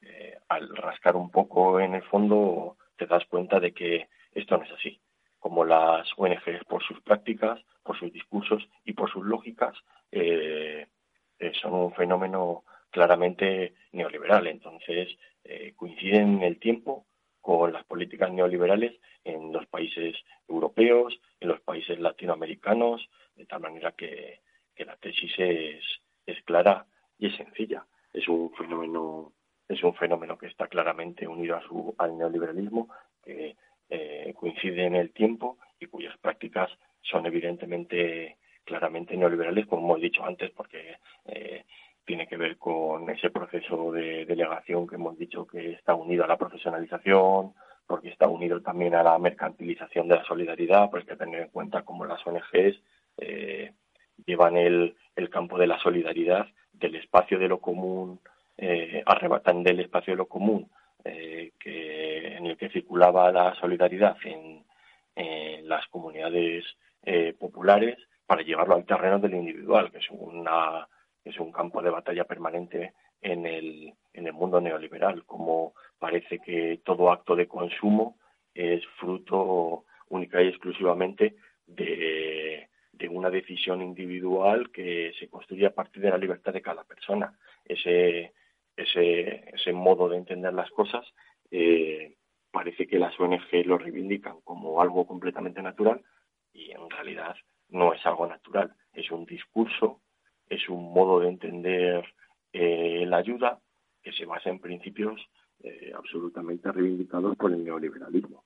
Eh, al rascar un poco en el fondo te das cuenta de que esto no es así. Como las ONGs por sus prácticas, por sus discursos y por sus lógicas son un fenómeno claramente neoliberal. Entonces coinciden en el tiempo con las políticas neoliberales en los países europeos, en los países latinoamericanos, de tal manera que, la tesis es, clara y es sencilla. Es un fenómeno es un fenómeno que está claramente unido al neoliberalismo, eh, coincide en el tiempo y cuyas prácticas son evidentemente claramente neoliberales, como hemos dicho antes, porque eh, tiene que ver con ese proceso de delegación que hemos dicho que está unido a la profesionalización, porque está unido también a la mercantilización de la solidaridad, pues hay que tener en cuenta cómo las ONGs eh, llevan el, campo de la solidaridad del espacio de lo común, eh, arrebatan del espacio de lo común eh, que, en el que circulaba la solidaridad en, las comunidades eh, populares para llevarlo al terreno del individual, que es una es un campo de batalla permanente en el, en el mundo neoliberal, como parece que todo acto de consumo es fruto única y exclusivamente de, una decisión individual que se construye a partir de la libertad de cada persona. Ese, ese, ese modo de entender las cosas eh, parece que las ONG lo reivindican como algo completamente natural y en realidad no es algo natural, es un discurso es un modo de entender eh, la ayuda que se basa en principios eh, absolutamente reivindicados por el neoliberalismo.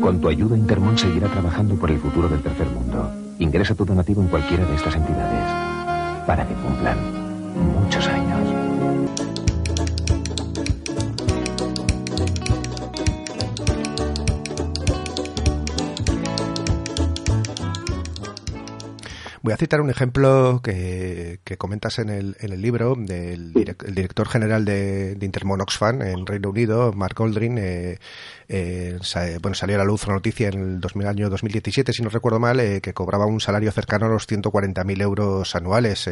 Con tu ayuda, Intermón seguirá trabajando por el futuro del tercer mundo. Ingresa tu donativo en cualquiera de estas entidades para que cumplan muchos años. Voy a citar un ejemplo que, comentas en el, en el libro del director general de, de Intermon Oxfam en Reino Unido, Mark Aldrin. Eh, eh, bueno, salió a la luz una noticia en el 2000, año 2017, si no recuerdo mal, eh, que cobraba un salario cercano a los 140.000 euros anuales.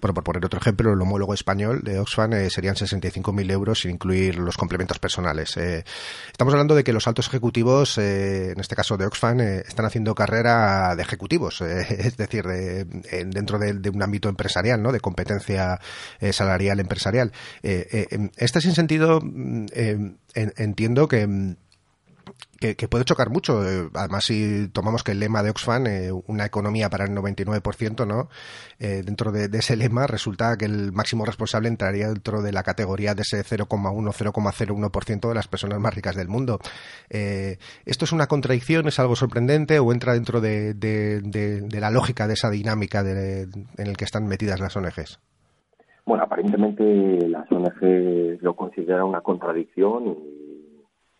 bueno, por poner otro ejemplo, el homólogo español de Oxfam serían 65.000 euros sin incluir los complementos personales. estamos hablando de que los altos ejecutivos, en este caso de Oxfam, están haciendo carrera de ejecutivos, (laughs) es decir, dentro de, un ámbito empresarial, ¿no? De competencia eh, salarial empresarial. Eh, eh, este sin sentido mm, entiendo que que, puede chocar mucho. Eh, además, si tomamos que el lema de Oxfam, eh, una economía para el 99%, ¿no? Eh, dentro de, ese lema resulta que el máximo responsable entraría dentro de la categoría de ese 0,1-0,01% de las personas más ricas del mundo. ¿Esto es una contradicción? ¿Es algo sorprendente? ¿O entra dentro de, la lógica de esa dinámica en el que están metidas las ONGs? Bueno, aparentemente las ONGs lo consideran una contradicción y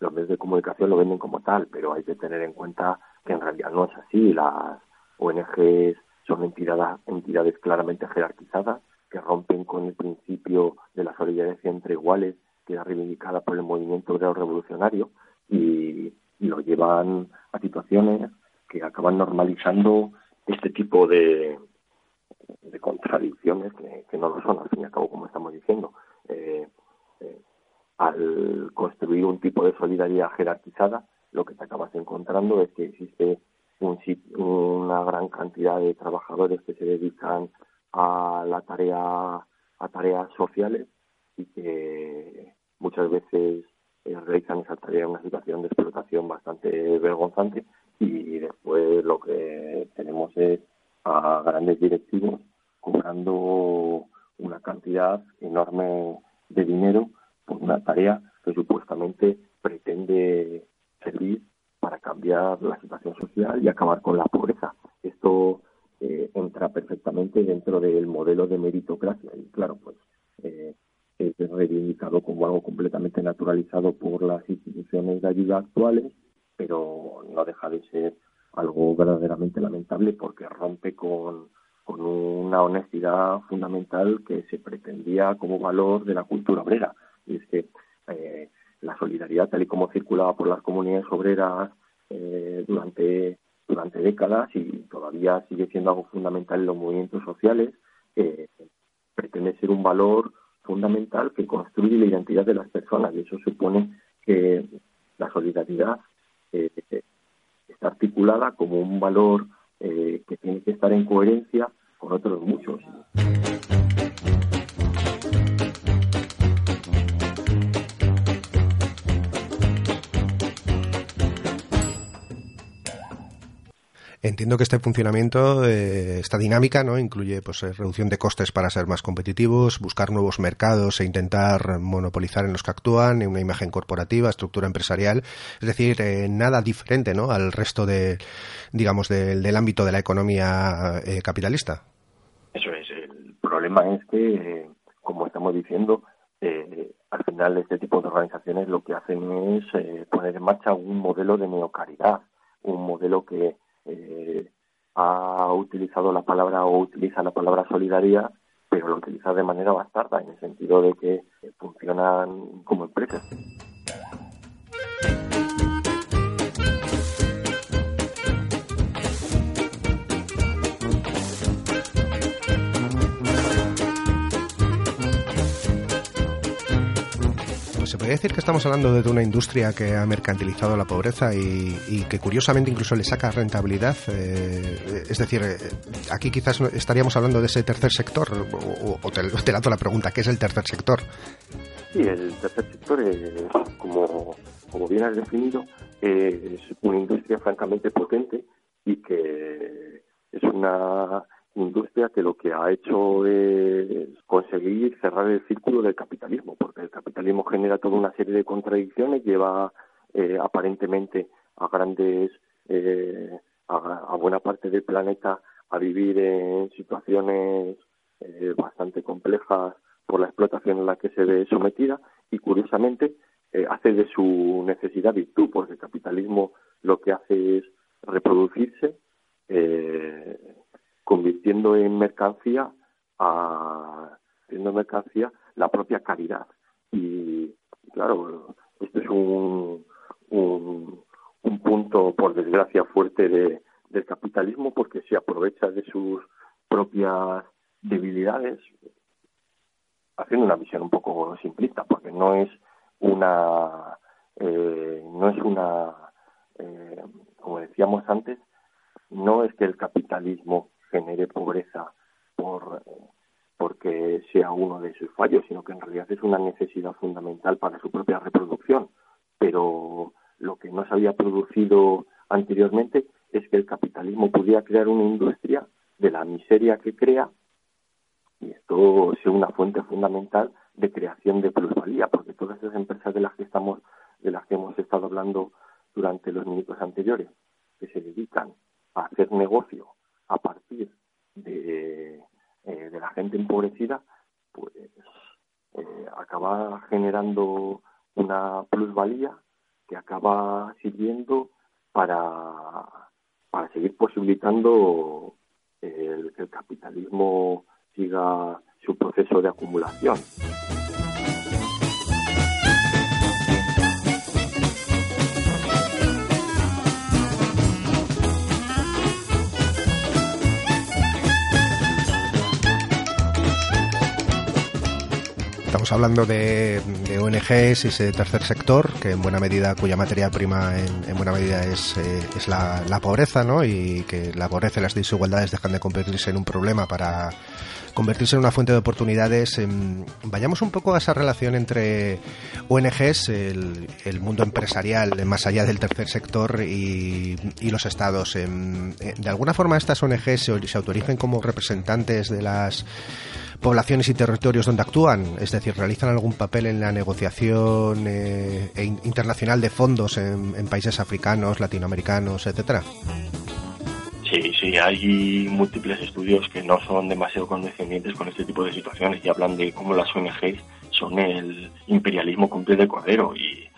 los medios de comunicación lo venden como tal, pero hay que tener en cuenta que en realidad no es así. Las ONGs son entidades, claramente jerarquizadas que rompen con el principio de la solidaridad entre iguales que era reivindicada por el movimiento obrero revolucionario y, lo llevan a situaciones que acaban normalizando este tipo de, de contradicciones que, no lo son, al fin y al cabo, como estamos diciendo. Eh, eh, al construir un tipo de solidaridad jerarquizada, lo que te acabas encontrando es que existe un, una gran cantidad de trabajadores que se dedican a la tarea a tareas sociales y que muchas veces eh, realizan esa tarea en una situación de explotación bastante vergonzante. Y después lo que tenemos es a grandes directivos cobrando una cantidad enorme de dinero por una tarea que supuestamente pretende servir para cambiar la situación social y acabar con la pobreza. Esto eh, entra perfectamente dentro del modelo de meritocracia y claro, pues eh, es reivindicado como algo completamente naturalizado por las instituciones de ayuda actuales, pero no deja de ser algo verdaderamente lamentable porque rompe con, con una honestidad fundamental que se pretendía como valor de la cultura obrera. Y es que eh, la solidaridad, tal y como circulaba por las comunidades obreras eh, durante, durante décadas y todavía sigue siendo algo fundamental en los movimientos sociales, eh, pretende ser un valor fundamental que construye la identidad de las personas y eso supone que la solidaridad eh, está articulada como un valor eh, que tiene que estar en coherencia con otros muchos. Entiendo que este funcionamiento, eh, esta dinámica, ¿no? Incluye pues eh, reducción de costes para ser más competitivos, buscar nuevos mercados e intentar monopolizar en los que actúan, en una imagen corporativa, estructura empresarial, es decir, eh, nada diferente, ¿no? Al resto de, digamos, del ámbito de la economía capitalista. Eso es. El problema es que, como estamos diciendo, al final este tipo de organizaciones lo que hacen es poner en marcha un modelo de neocaridad, un modelo que eh, ha utilizado la palabra o utiliza la palabra solidaridad, pero lo utiliza de manera bastarda, en el sentido de que funcionan como empresas. Podría decir que estamos hablando de una industria que ha mercantilizado la pobreza y, que curiosamente incluso le saca rentabilidad. Eh, es decir, eh, aquí quizás estaríamos hablando de ese tercer sector, o, te, te la pregunta, ¿qué es el tercer sector? Sí, el tercer sector, es, como, como bien has definido, es una industria francamente potente y que es una industria que lo que ha hecho es conseguir cerrar el círculo del capitalismo, porque el capitalismo genera toda una serie de contradicciones, lleva eh, aparentemente a grandes, eh, a, buena parte del planeta a vivir en situaciones eh, bastante complejas por la explotación en la que se ve sometida y curiosamente hace de su necesidad virtud, porque el capitalismo lo que hace es reproducirse, convirtiendo en mercancía a mercancía la propia caridad. Y claro esto es un, un, punto por desgracia fuerte de, del capitalismo porque se aprovecha de sus propias debilidades haciendo una visión un poco simplista porque no es una eh, no es una eh, como decíamos antes no es que el capitalismo genere pobreza por porque sea uno de sus fallos, sino que en realidad es una necesidad fundamental para su propia reproducción. Pero lo que no se había producido anteriormente es que el capitalismo pudiera crear una industria de la miseria que crea y esto sea una fuente fundamental de creación de plusvalía, porque todas esas empresas de las que estamos, de las que hemos estado hablando durante los minutos anteriores, que se dedican a hacer negocio a partir de, eh, de la gente empobrecida, pues eh, acaba generando una plusvalía que acaba sirviendo para, para seguir posibilitando el, que el capitalismo siga su proceso de acumulación. Estamos hablando de, ONGs y ese tercer sector, que en buena medida, cuya materia prima en, buena medida es, eh, la, pobreza, ¿no? Y que la pobreza y las desigualdades dejan de convertirse en un problema para convertirse en una fuente de oportunidades. vayamos un poco a esa relación entre ONGs, el, mundo empresarial, más allá del tercer sector, y, los estados. Eh, de alguna forma, estas ONGs se, se autoricen como representantes de las poblaciones y territorios donde actúan, es decir, realizan algún papel en la negociación eh, e internacional de fondos en, países africanos, latinoamericanos, etcétera. Sí, sí, hay múltiples estudios que no son demasiado condescendientes con este tipo de situaciones y hablan de cómo las ONGs son el imperialismo cumple de cordero y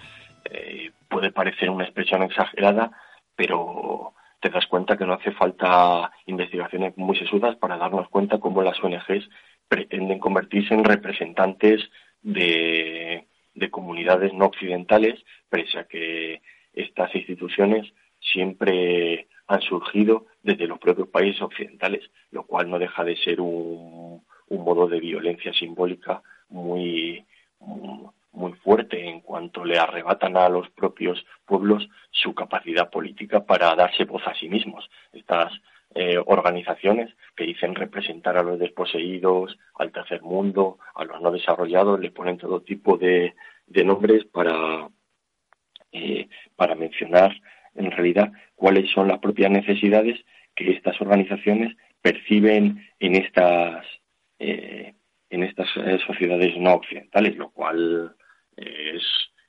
eh, puede parecer una expresión exagerada, pero te das cuenta que no hace falta investigaciones muy sesudas para darnos cuenta cómo las ONGs pretenden convertirse en representantes de, comunidades no occidentales, pese a que estas instituciones siempre han surgido desde los propios países occidentales, lo cual no deja de ser un, un modo de violencia simbólica muy, muy fuerte en cuanto le arrebatan a los propios pueblos su capacidad política para darse voz a sí mismos. Estas eh, organizaciones que dicen representar a los desposeídos, al tercer mundo, a los no desarrollados, le ponen todo tipo de, nombres para, eh, para mencionar en realidad cuáles son las propias necesidades que estas organizaciones perciben en estas eh, en estas sociedades no occidentales, lo cual es,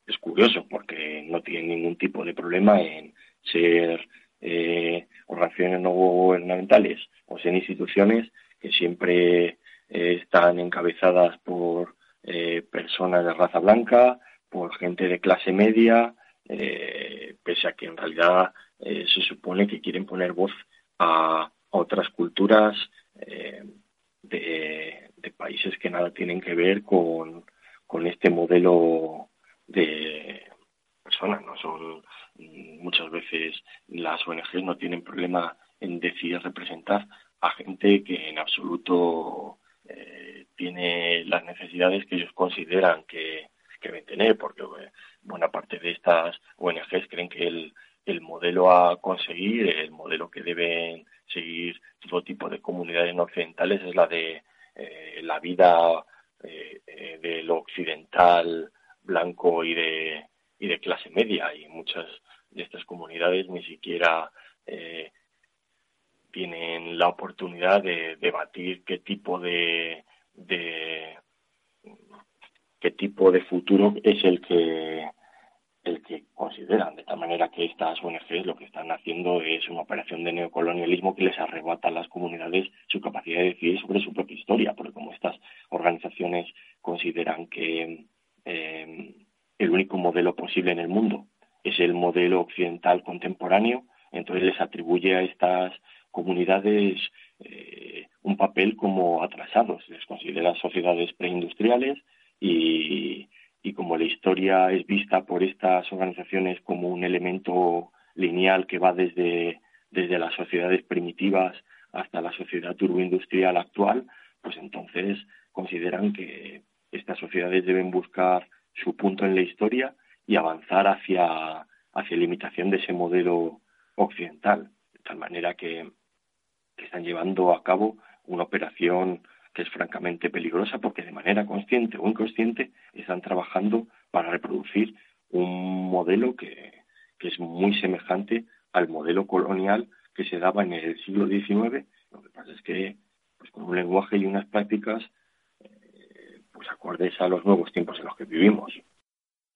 es curioso porque no tienen ningún tipo de problema en ser eh, organizaciones no gubernamentales o sean instituciones que siempre eh, están encabezadas por eh, personas de raza blanca, por gente de clase media, eh, pese a que en realidad se supone que quieren poner voz a, otras culturas de, de, países que nada tienen que ver con, con este modelo de personas, no son muchas veces las ONGs no tienen problema en decidir representar a gente que en absoluto eh, tiene las necesidades que ellos consideran que, deben tener, porque eh, buena parte de estas ONGs creen que el, el modelo a conseguir, el modelo que deben seguir todo tipo de comunidades no occidentales es la de eh, la vida de lo occidental blanco y de y de clase media y muchas de estas comunidades ni siquiera eh, tienen la oportunidad de debatir qué tipo de, qué tipo de futuro es el que el que consideran, de tal manera que estas ONGs lo que están haciendo es una operación de neocolonialismo que les arrebata a las comunidades su capacidad de decidir sobre su propia historia, porque como estas organizaciones consideran que único modelo posible en el mundo. Es el modelo occidental contemporáneo, entonces les atribuye a estas comunidades eh, un papel como atrasados, les considera sociedades preindustriales y, y como la historia es vista por estas organizaciones como un elemento lineal que va desde, desde las sociedades primitivas hasta la sociedad turboindustrial actual, pues entonces consideran que estas sociedades deben buscar su punto en la historia y avanzar hacia, hacia la de ese modelo occidental, de tal manera que, están llevando a cabo una operación que es francamente peligrosa porque de manera consciente o inconsciente están trabajando para reproducir un modelo que, que es muy semejante al modelo colonial que se daba en el siglo XIX. Lo que pasa es que pues con un lenguaje y unas prácticas pues acordes a los nuevos tiempos en los que vivimos.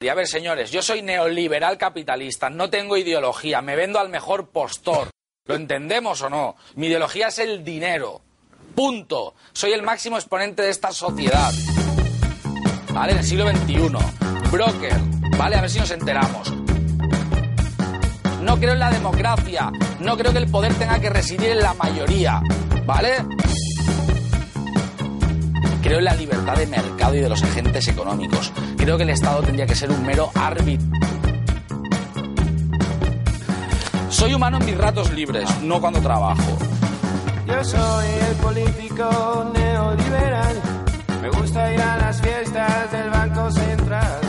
Y a ver, señores, yo soy neoliberal capitalista, no tengo ideología, me vendo al mejor postor. ¿Lo entendemos o no? Mi ideología es el dinero. Punto. Soy el máximo exponente de esta sociedad. ¿Vale? En el siglo XXI. Broker. ¿Vale? A ver si nos enteramos. No creo en la democracia. No creo que el poder tenga que residir en la mayoría. ¿Vale? Creo en la libertad de mercado y de los agentes económicos. Creo que el Estado tendría que ser un mero árbitro. Soy humano en mis ratos libres, no cuando trabajo. Yo soy el político neoliberal. Me gusta ir a las fiestas del Banco Central.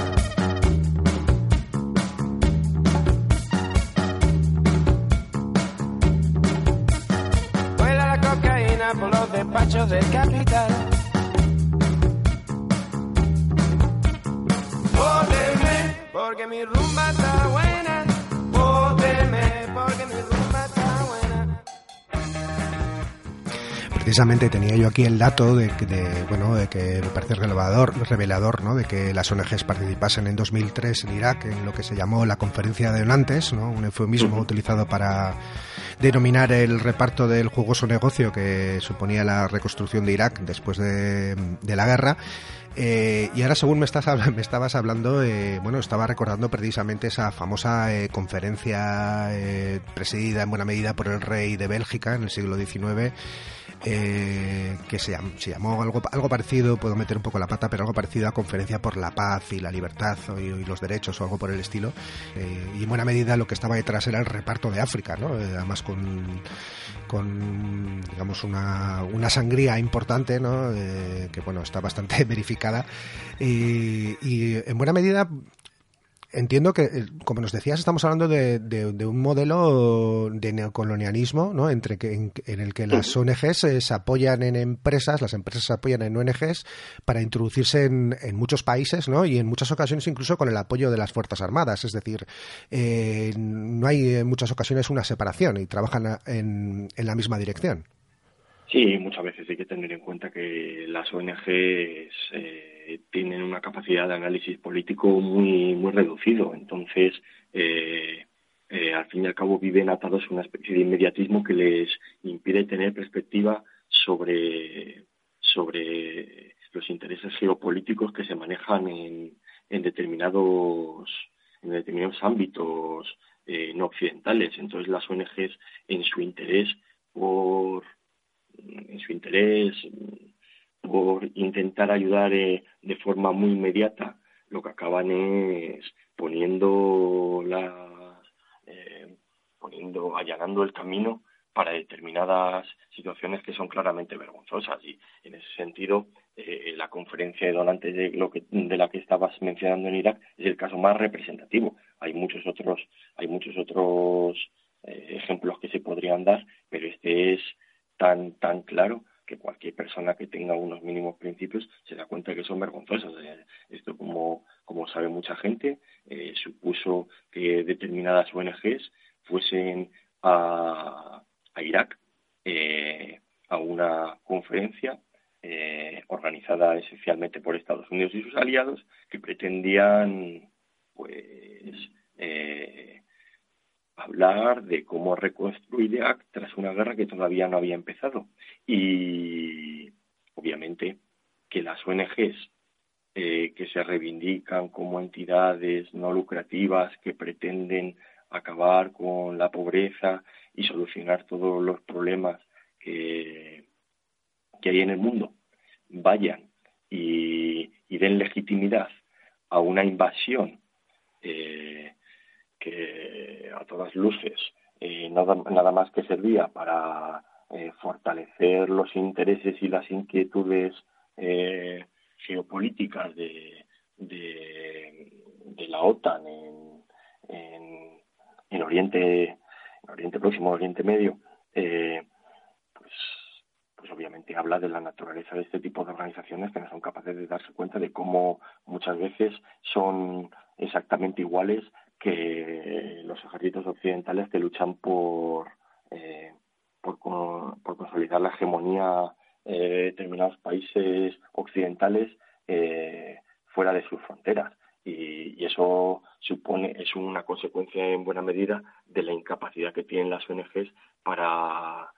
Vuela la cocaína por los despachos del capital. Porque mi rumba está buena. Precisamente tenía yo aquí el dato de, de bueno, de que me parece revelador, revelador, ¿no? De que las ONGs participasen en 2003 en Irak en lo que se llamó la conferencia de donantes, ¿no? Un eufemismo utilizado para denominar el reparto del jugoso negocio que suponía la reconstrucción de Irak después de, de la guerra. Eh, y ahora, según me, estás, me estabas hablando, eh, bueno, estaba recordando precisamente esa famosa eh, conferencia presidida en buena medida por el rey de Bélgica en el siglo XIX eh, que se, llamó algo, algo parecido, puedo meter un poco la pata, pero algo parecido a Conferencia por la Paz y la Libertad y, y los Derechos o algo por el estilo. Eh, y en buena medida lo que estaba detrás era el reparto de África, ¿no? Eh, además con, con digamos, una, una sangría importante, ¿no? Eh, que, bueno, está bastante (laughs) verificada. Y, y en buena medida entiendo que, eh, como nos decías, estamos hablando de, de, de un modelo de neocolonialismo, ¿no? Entre que, en, en el que las ONGs eh, se apoyan en empresas, las empresas se apoyan en ONGs para introducirse en, en, muchos países, ¿no? Y en muchas ocasiones incluso con el apoyo de las Fuerzas Armadas. Es decir, eh, no hay en muchas ocasiones una separación y trabajan en, en la misma dirección. Sí, muchas veces hay que tener en cuenta que las ONGs eh, tienen una capacidad de análisis político muy, muy reducido. Entonces, eh, eh, al fin y al cabo viven atados a una especie de inmediatismo que les impide tener perspectiva sobre, sobre los intereses geopolíticos que se manejan en, en determinados, en determinados ámbitos eh, no occidentales. Entonces, las ONGs, en su interés por en su interés por intentar ayudar eh, de forma muy inmediata, lo que acaban es poniendo las, eh, poniendo, allanando el camino para determinadas situaciones que son claramente vergonzosas. Y en ese sentido eh, la conferencia de donantes de, lo que, de la que estabas mencionando en Irak es el caso más representativo. Hay muchos otros hay muchos otros eh, ejemplos que se podrían dar pero este es tan, tan claro que cualquier persona que tenga unos mínimos principios se da cuenta que son vergonzosos. Esto, como, como sabe mucha gente, eh, supuso que determinadas ONGs fuesen a, Irak eh, a una conferencia eh, organizada esencialmente por Estados Unidos y sus aliados que pretendían pues eh, hablar de cómo reconstruir Irak tras una guerra que todavía no había empezado. Y obviamente que las ONGs eh, que se reivindican como entidades no lucrativas que pretenden acabar con la pobreza y solucionar todos los problemas que, hay en el mundo, vayan y, y den legitimidad a una invasión eh, que a todas luces eh, nada, nada más que servía para eh, fortalecer los intereses y las inquietudes eh, geopolíticas de, de, la OTAN en, en, en, Oriente, en Oriente Próximo, Oriente Medio, eh, pues, pues obviamente habla de la naturaleza de este tipo de organizaciones que no son capaces de darse cuenta de cómo muchas veces son exactamente iguales que los ejércitos occidentales que luchan por, eh, por, consolidar la hegemonía eh, de determinados países occidentales eh, fuera de sus fronteras. Y, eso supone, es una consecuencia en buena medida de la incapacidad que tienen las ONGs para,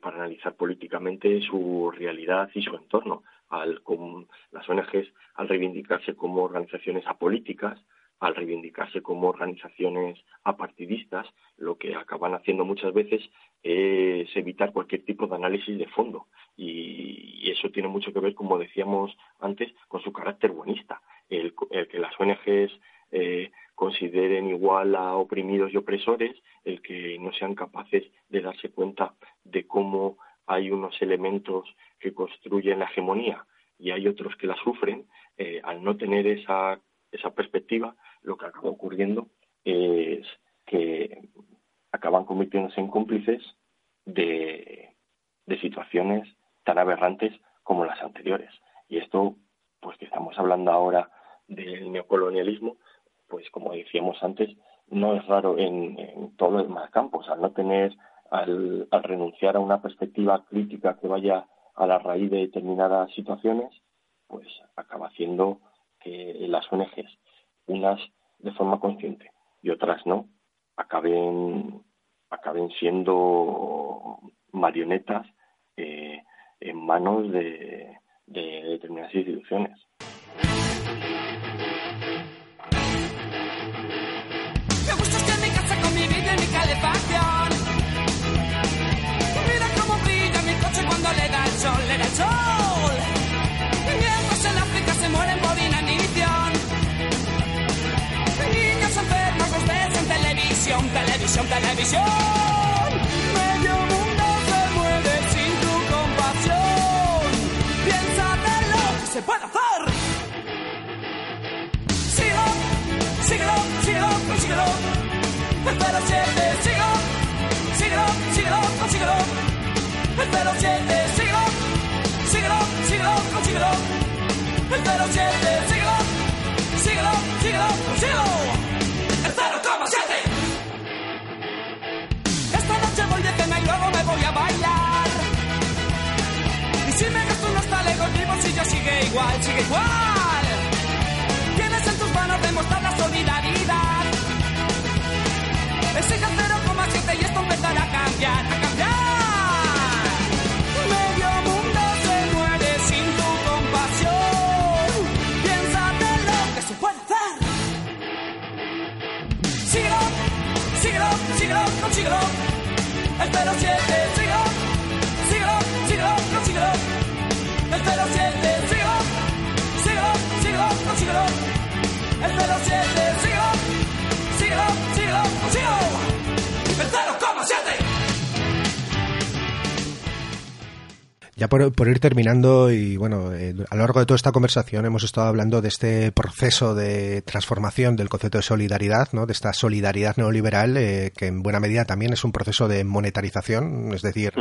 para analizar políticamente su realidad y su entorno. Al, con, las ONGs, al reivindicarse como organizaciones apolíticas, al reivindicarse como organizaciones apartidistas, lo que acaban haciendo muchas veces es evitar cualquier tipo de análisis de fondo. Y, eso tiene mucho que ver, como decíamos antes, con su carácter buenista. El, el que las ONGs eh, consideren igual a oprimidos y opresores, el que no sean capaces de darse cuenta de cómo hay unos elementos que construyen la hegemonía y hay otros que la sufren, eh, al no tener esa, esa perspectiva, lo que acaba ocurriendo es que acaban convirtiéndose en cómplices de, de situaciones tan aberrantes como las anteriores. Y esto, pues que estamos hablando ahora del neocolonialismo, pues como decíamos antes, no es raro en, en todos los demás campos. Al no tener al, al renunciar a una perspectiva crítica que vaya a la raíz de determinadas situaciones, pues acaba haciendo que las ONGs, unas de forma consciente y otras no, acaben, acaben siendo marionetas eh, en manos de, de determinadas instituciones. El 07, síguelo, síguelo, síguelo, consíguelo. El 07, síguelo, mi bolsillo sigue igual, sigue igual. Tienes en tus manos demostrar la solidaridad. Exige 0,7 y esto empezará a cambiar, a cambiar. Síguelo, síguelo, síguelo, consíguelo. El 07, síguelo, síguelo, 07, Ya por, por ir terminando y bueno, eh, a lo largo de toda esta conversación hemos estado hablando de este proceso de transformación del concepto de solidaridad, ¿no? de esta solidaridad neoliberal eh, que en buena medida también es un proceso de monetarización, es decir,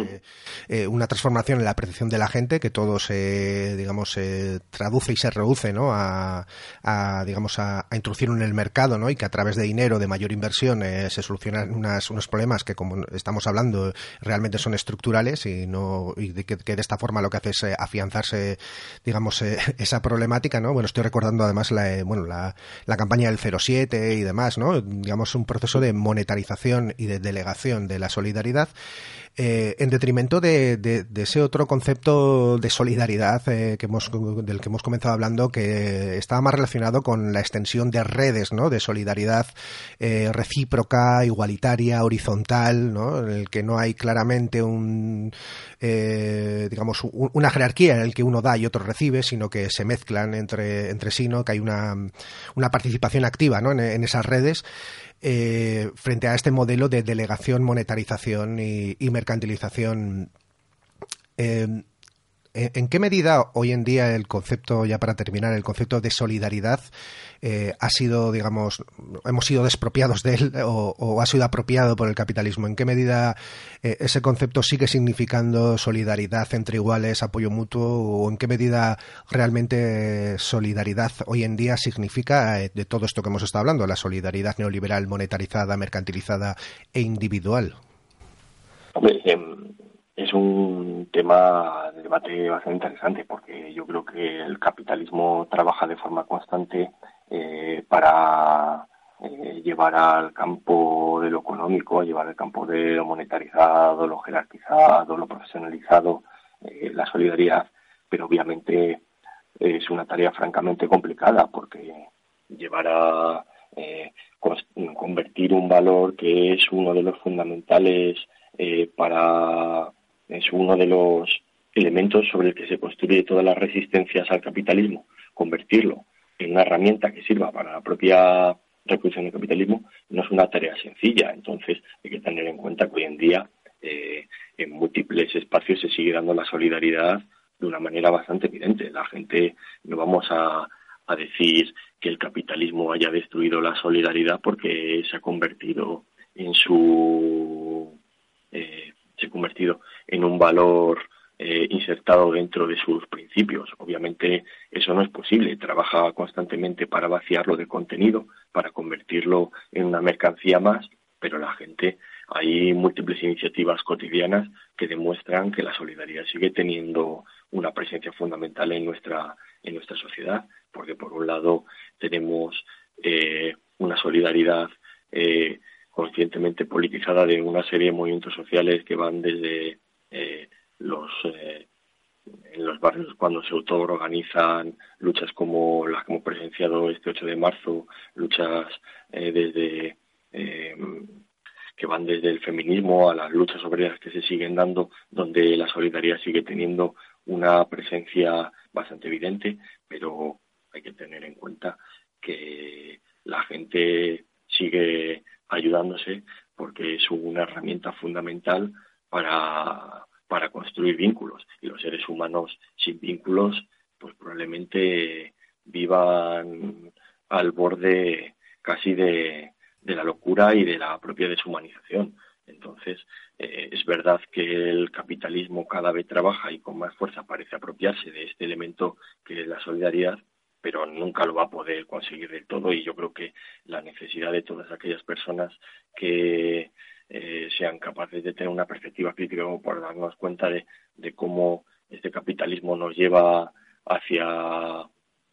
eh, una transformación en la percepción de la gente que todo se, digamos, se traduce y se reduce ¿no? a, a, digamos, a, a introducir en el mercado ¿no? y que a través de dinero, de mayor inversión, se solucionan unas, unos problemas que, como estamos hablando, realmente son estructurales y no y de que, que de esta forma lo que hace es eh, afianzarse, digamos, eh, (laughs) esa problemática, ¿no? Bueno, estoy recordando además la, eh, bueno, la, la campaña del 07 y demás, ¿no? Digamos, un proceso de monetarización y de delegación de la solidaridad en detrimento de, ese otro concepto de solidaridad que hemos, del que hemos comenzado hablando, que estaba más relacionado con la extensión de redes ¿no? de solidaridad recíproca, igualitaria, horizontal, ¿no? en el que no hay claramente un, digamos, un, una jerarquía en el que uno da y otro recibe, sino que se mezclan entre, entre sí, ¿no? que hay una, una participación activa ¿no? en, esas redes eh, frente a este modelo de delegación, monetarización y, y mercantilización. Eh, ¿En qué medida hoy en día el concepto, ya para terminar, el concepto de solidaridad eh, ha sido, digamos, hemos sido despropiados de él o, ha sido apropiado por el capitalismo? ¿En qué medida eh, ese concepto sigue significando solidaridad entre iguales, apoyo mutuo o en qué medida realmente solidaridad hoy en día significa eh, de todo esto que hemos estado hablando, la solidaridad neoliberal, monetarizada, mercantilizada e individual? Eh, es un tema de debate bastante interesante porque yo creo que el capitalismo trabaja de forma constante eh, para eh, llevar al campo de lo económico, llevar al campo de lo monetarizado, lo jerarquizado, lo profesionalizado, eh, la solidaridad, pero obviamente es una tarea francamente complicada porque llevar a convertir un valor que es uno de los fundamentales para es uno de los elementos sobre el que se construye todas las resistencias al capitalismo, convertirlo en una herramienta que sirva para la propia reproducción del capitalismo no es una tarea sencilla. Entonces hay que tener en cuenta que hoy en día eh, en múltiples espacios se sigue dando la solidaridad de una manera bastante evidente. La gente no vamos a, a decir que el capitalismo haya destruido la solidaridad porque se ha convertido en su eh, se ha convertido en un valor eh, insertado dentro de sus principios. Obviamente eso no es posible. Trabaja constantemente para vaciarlo de contenido, para convertirlo en una mercancía más, pero la gente hay múltiples iniciativas cotidianas que demuestran que la solidaridad sigue teniendo una presencia fundamental en nuestra en nuestra sociedad, porque por un lado tenemos eh, una solidaridad eh, conscientemente politizada de una serie de movimientos sociales que van desde eh, los en los barrios cuando se autoorganizan luchas como las que hemos presenciado este 8 de marzo, luchas desde que van desde el feminismo a las luchas obreras que se siguen dando, donde la solidaridad sigue teniendo una presencia bastante evidente, pero hay que tener en cuenta que la gente sigue ayudándose porque es una herramienta fundamental para, para construir vínculos y los seres humanos sin vínculos pues probablemente vivan al borde casi de, de la locura y de la propia deshumanización. Entonces, eh, es verdad que el capitalismo cada vez trabaja y con más fuerza parece apropiarse de este elemento que es la solidaridad, pero nunca lo va a poder conseguir del todo y yo creo que la necesidad de todas aquellas personas que eh, sean capaces de tener una perspectiva crítica por darnos cuenta de, cómo este capitalismo nos lleva hacia,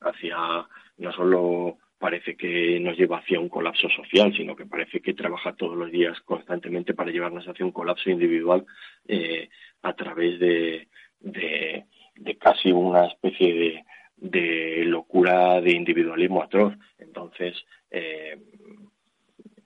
hacia no solo parece que nos lleva hacia un colapso social, sino que parece que trabaja todos los días constantemente para llevarnos hacia un colapso individual eh, a través de, de, casi una especie de, locura de individualismo atroz. Entonces, eh,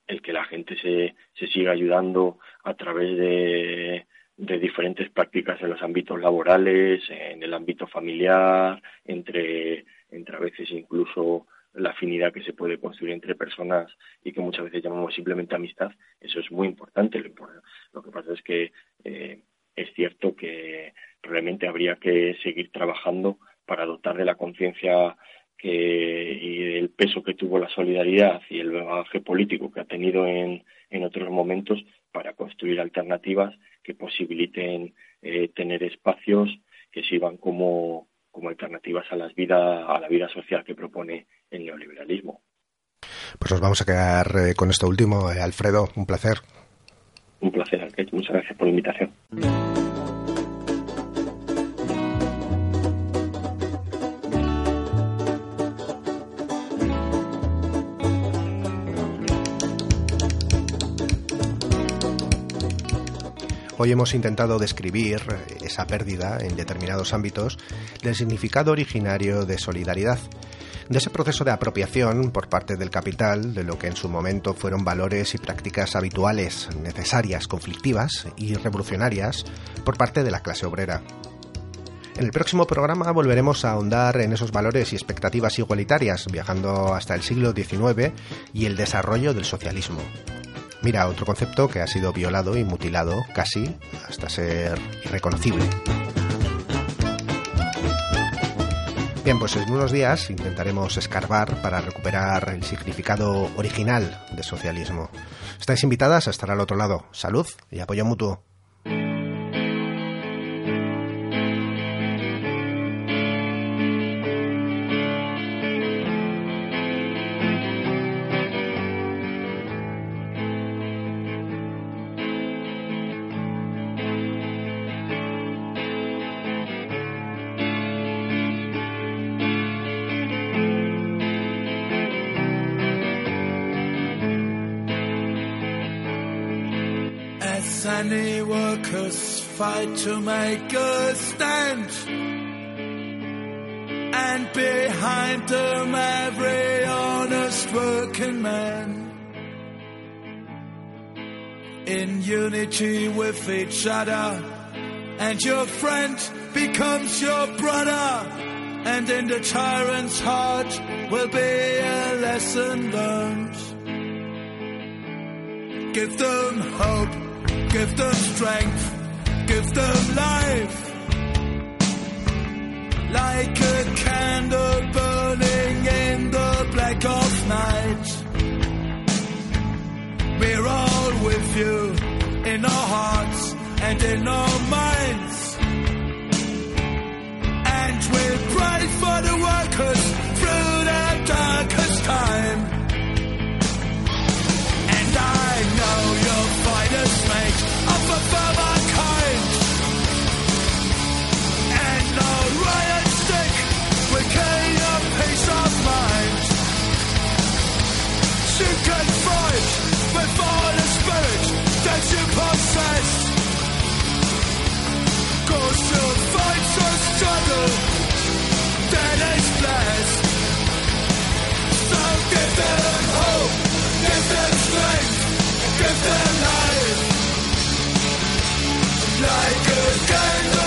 el que la gente se, se siga ayudando a través de, de diferentes prácticas en los ámbitos laborales, en el ámbito familiar, entre, entre a veces incluso la afinidad que se puede construir entre personas y que muchas veces llamamos simplemente amistad, eso es muy importante. Lo, que pasa es que eh, es cierto que realmente habría que seguir trabajando para dotar de la conciencia que y el peso que tuvo la solidaridad y el bagaje político que ha tenido en, en otros momentos para construir alternativas que posibiliten eh, tener espacios que sirvan como como alternativas a las vida, a la vida social que propone el neoliberalismo. Pues nos vamos a quedar eh, con esto último. Eh, Alfredo, un placer. Un placer, Muchas gracias por la invitación. Hoy hemos intentado describir esa pérdida en determinados ámbitos del significado originario de solidaridad, de ese proceso de apropiación por parte del capital de lo que en su momento fueron valores y prácticas habituales, necesarias, conflictivas y revolucionarias por parte de la clase obrera. En el próximo programa volveremos a ahondar en esos valores y expectativas igualitarias, viajando hasta el siglo XIX y el desarrollo del socialismo. Mira, otro concepto que ha sido violado y mutilado casi hasta ser irreconocible. Bien, pues en unos días intentaremos escarbar para recuperar el significado original de socialismo. Estáis invitadas a estar al otro lado. Salud y apoyo mutuo. Fight to make a stand. And behind them every honest working man. In unity with each other. And your friend becomes your brother. And in the tyrant's heart will be a lesson learned. Give them hope, give them strength give them life like a candle burning in the black of night. We're all with you in our hearts and in our minds. And we'll pray for the workers through their darkest time. social a struggle that is blessed. So give them hope, give them strength, give them life. Like a.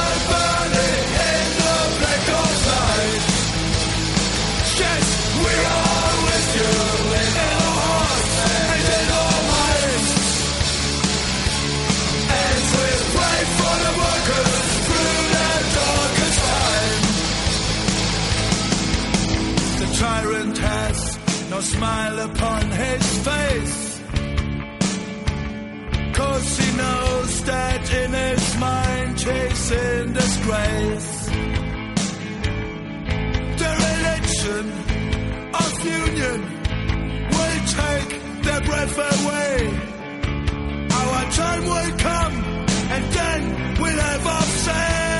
union, us union, will take their breath away. Our time will come, and then we'll have our say.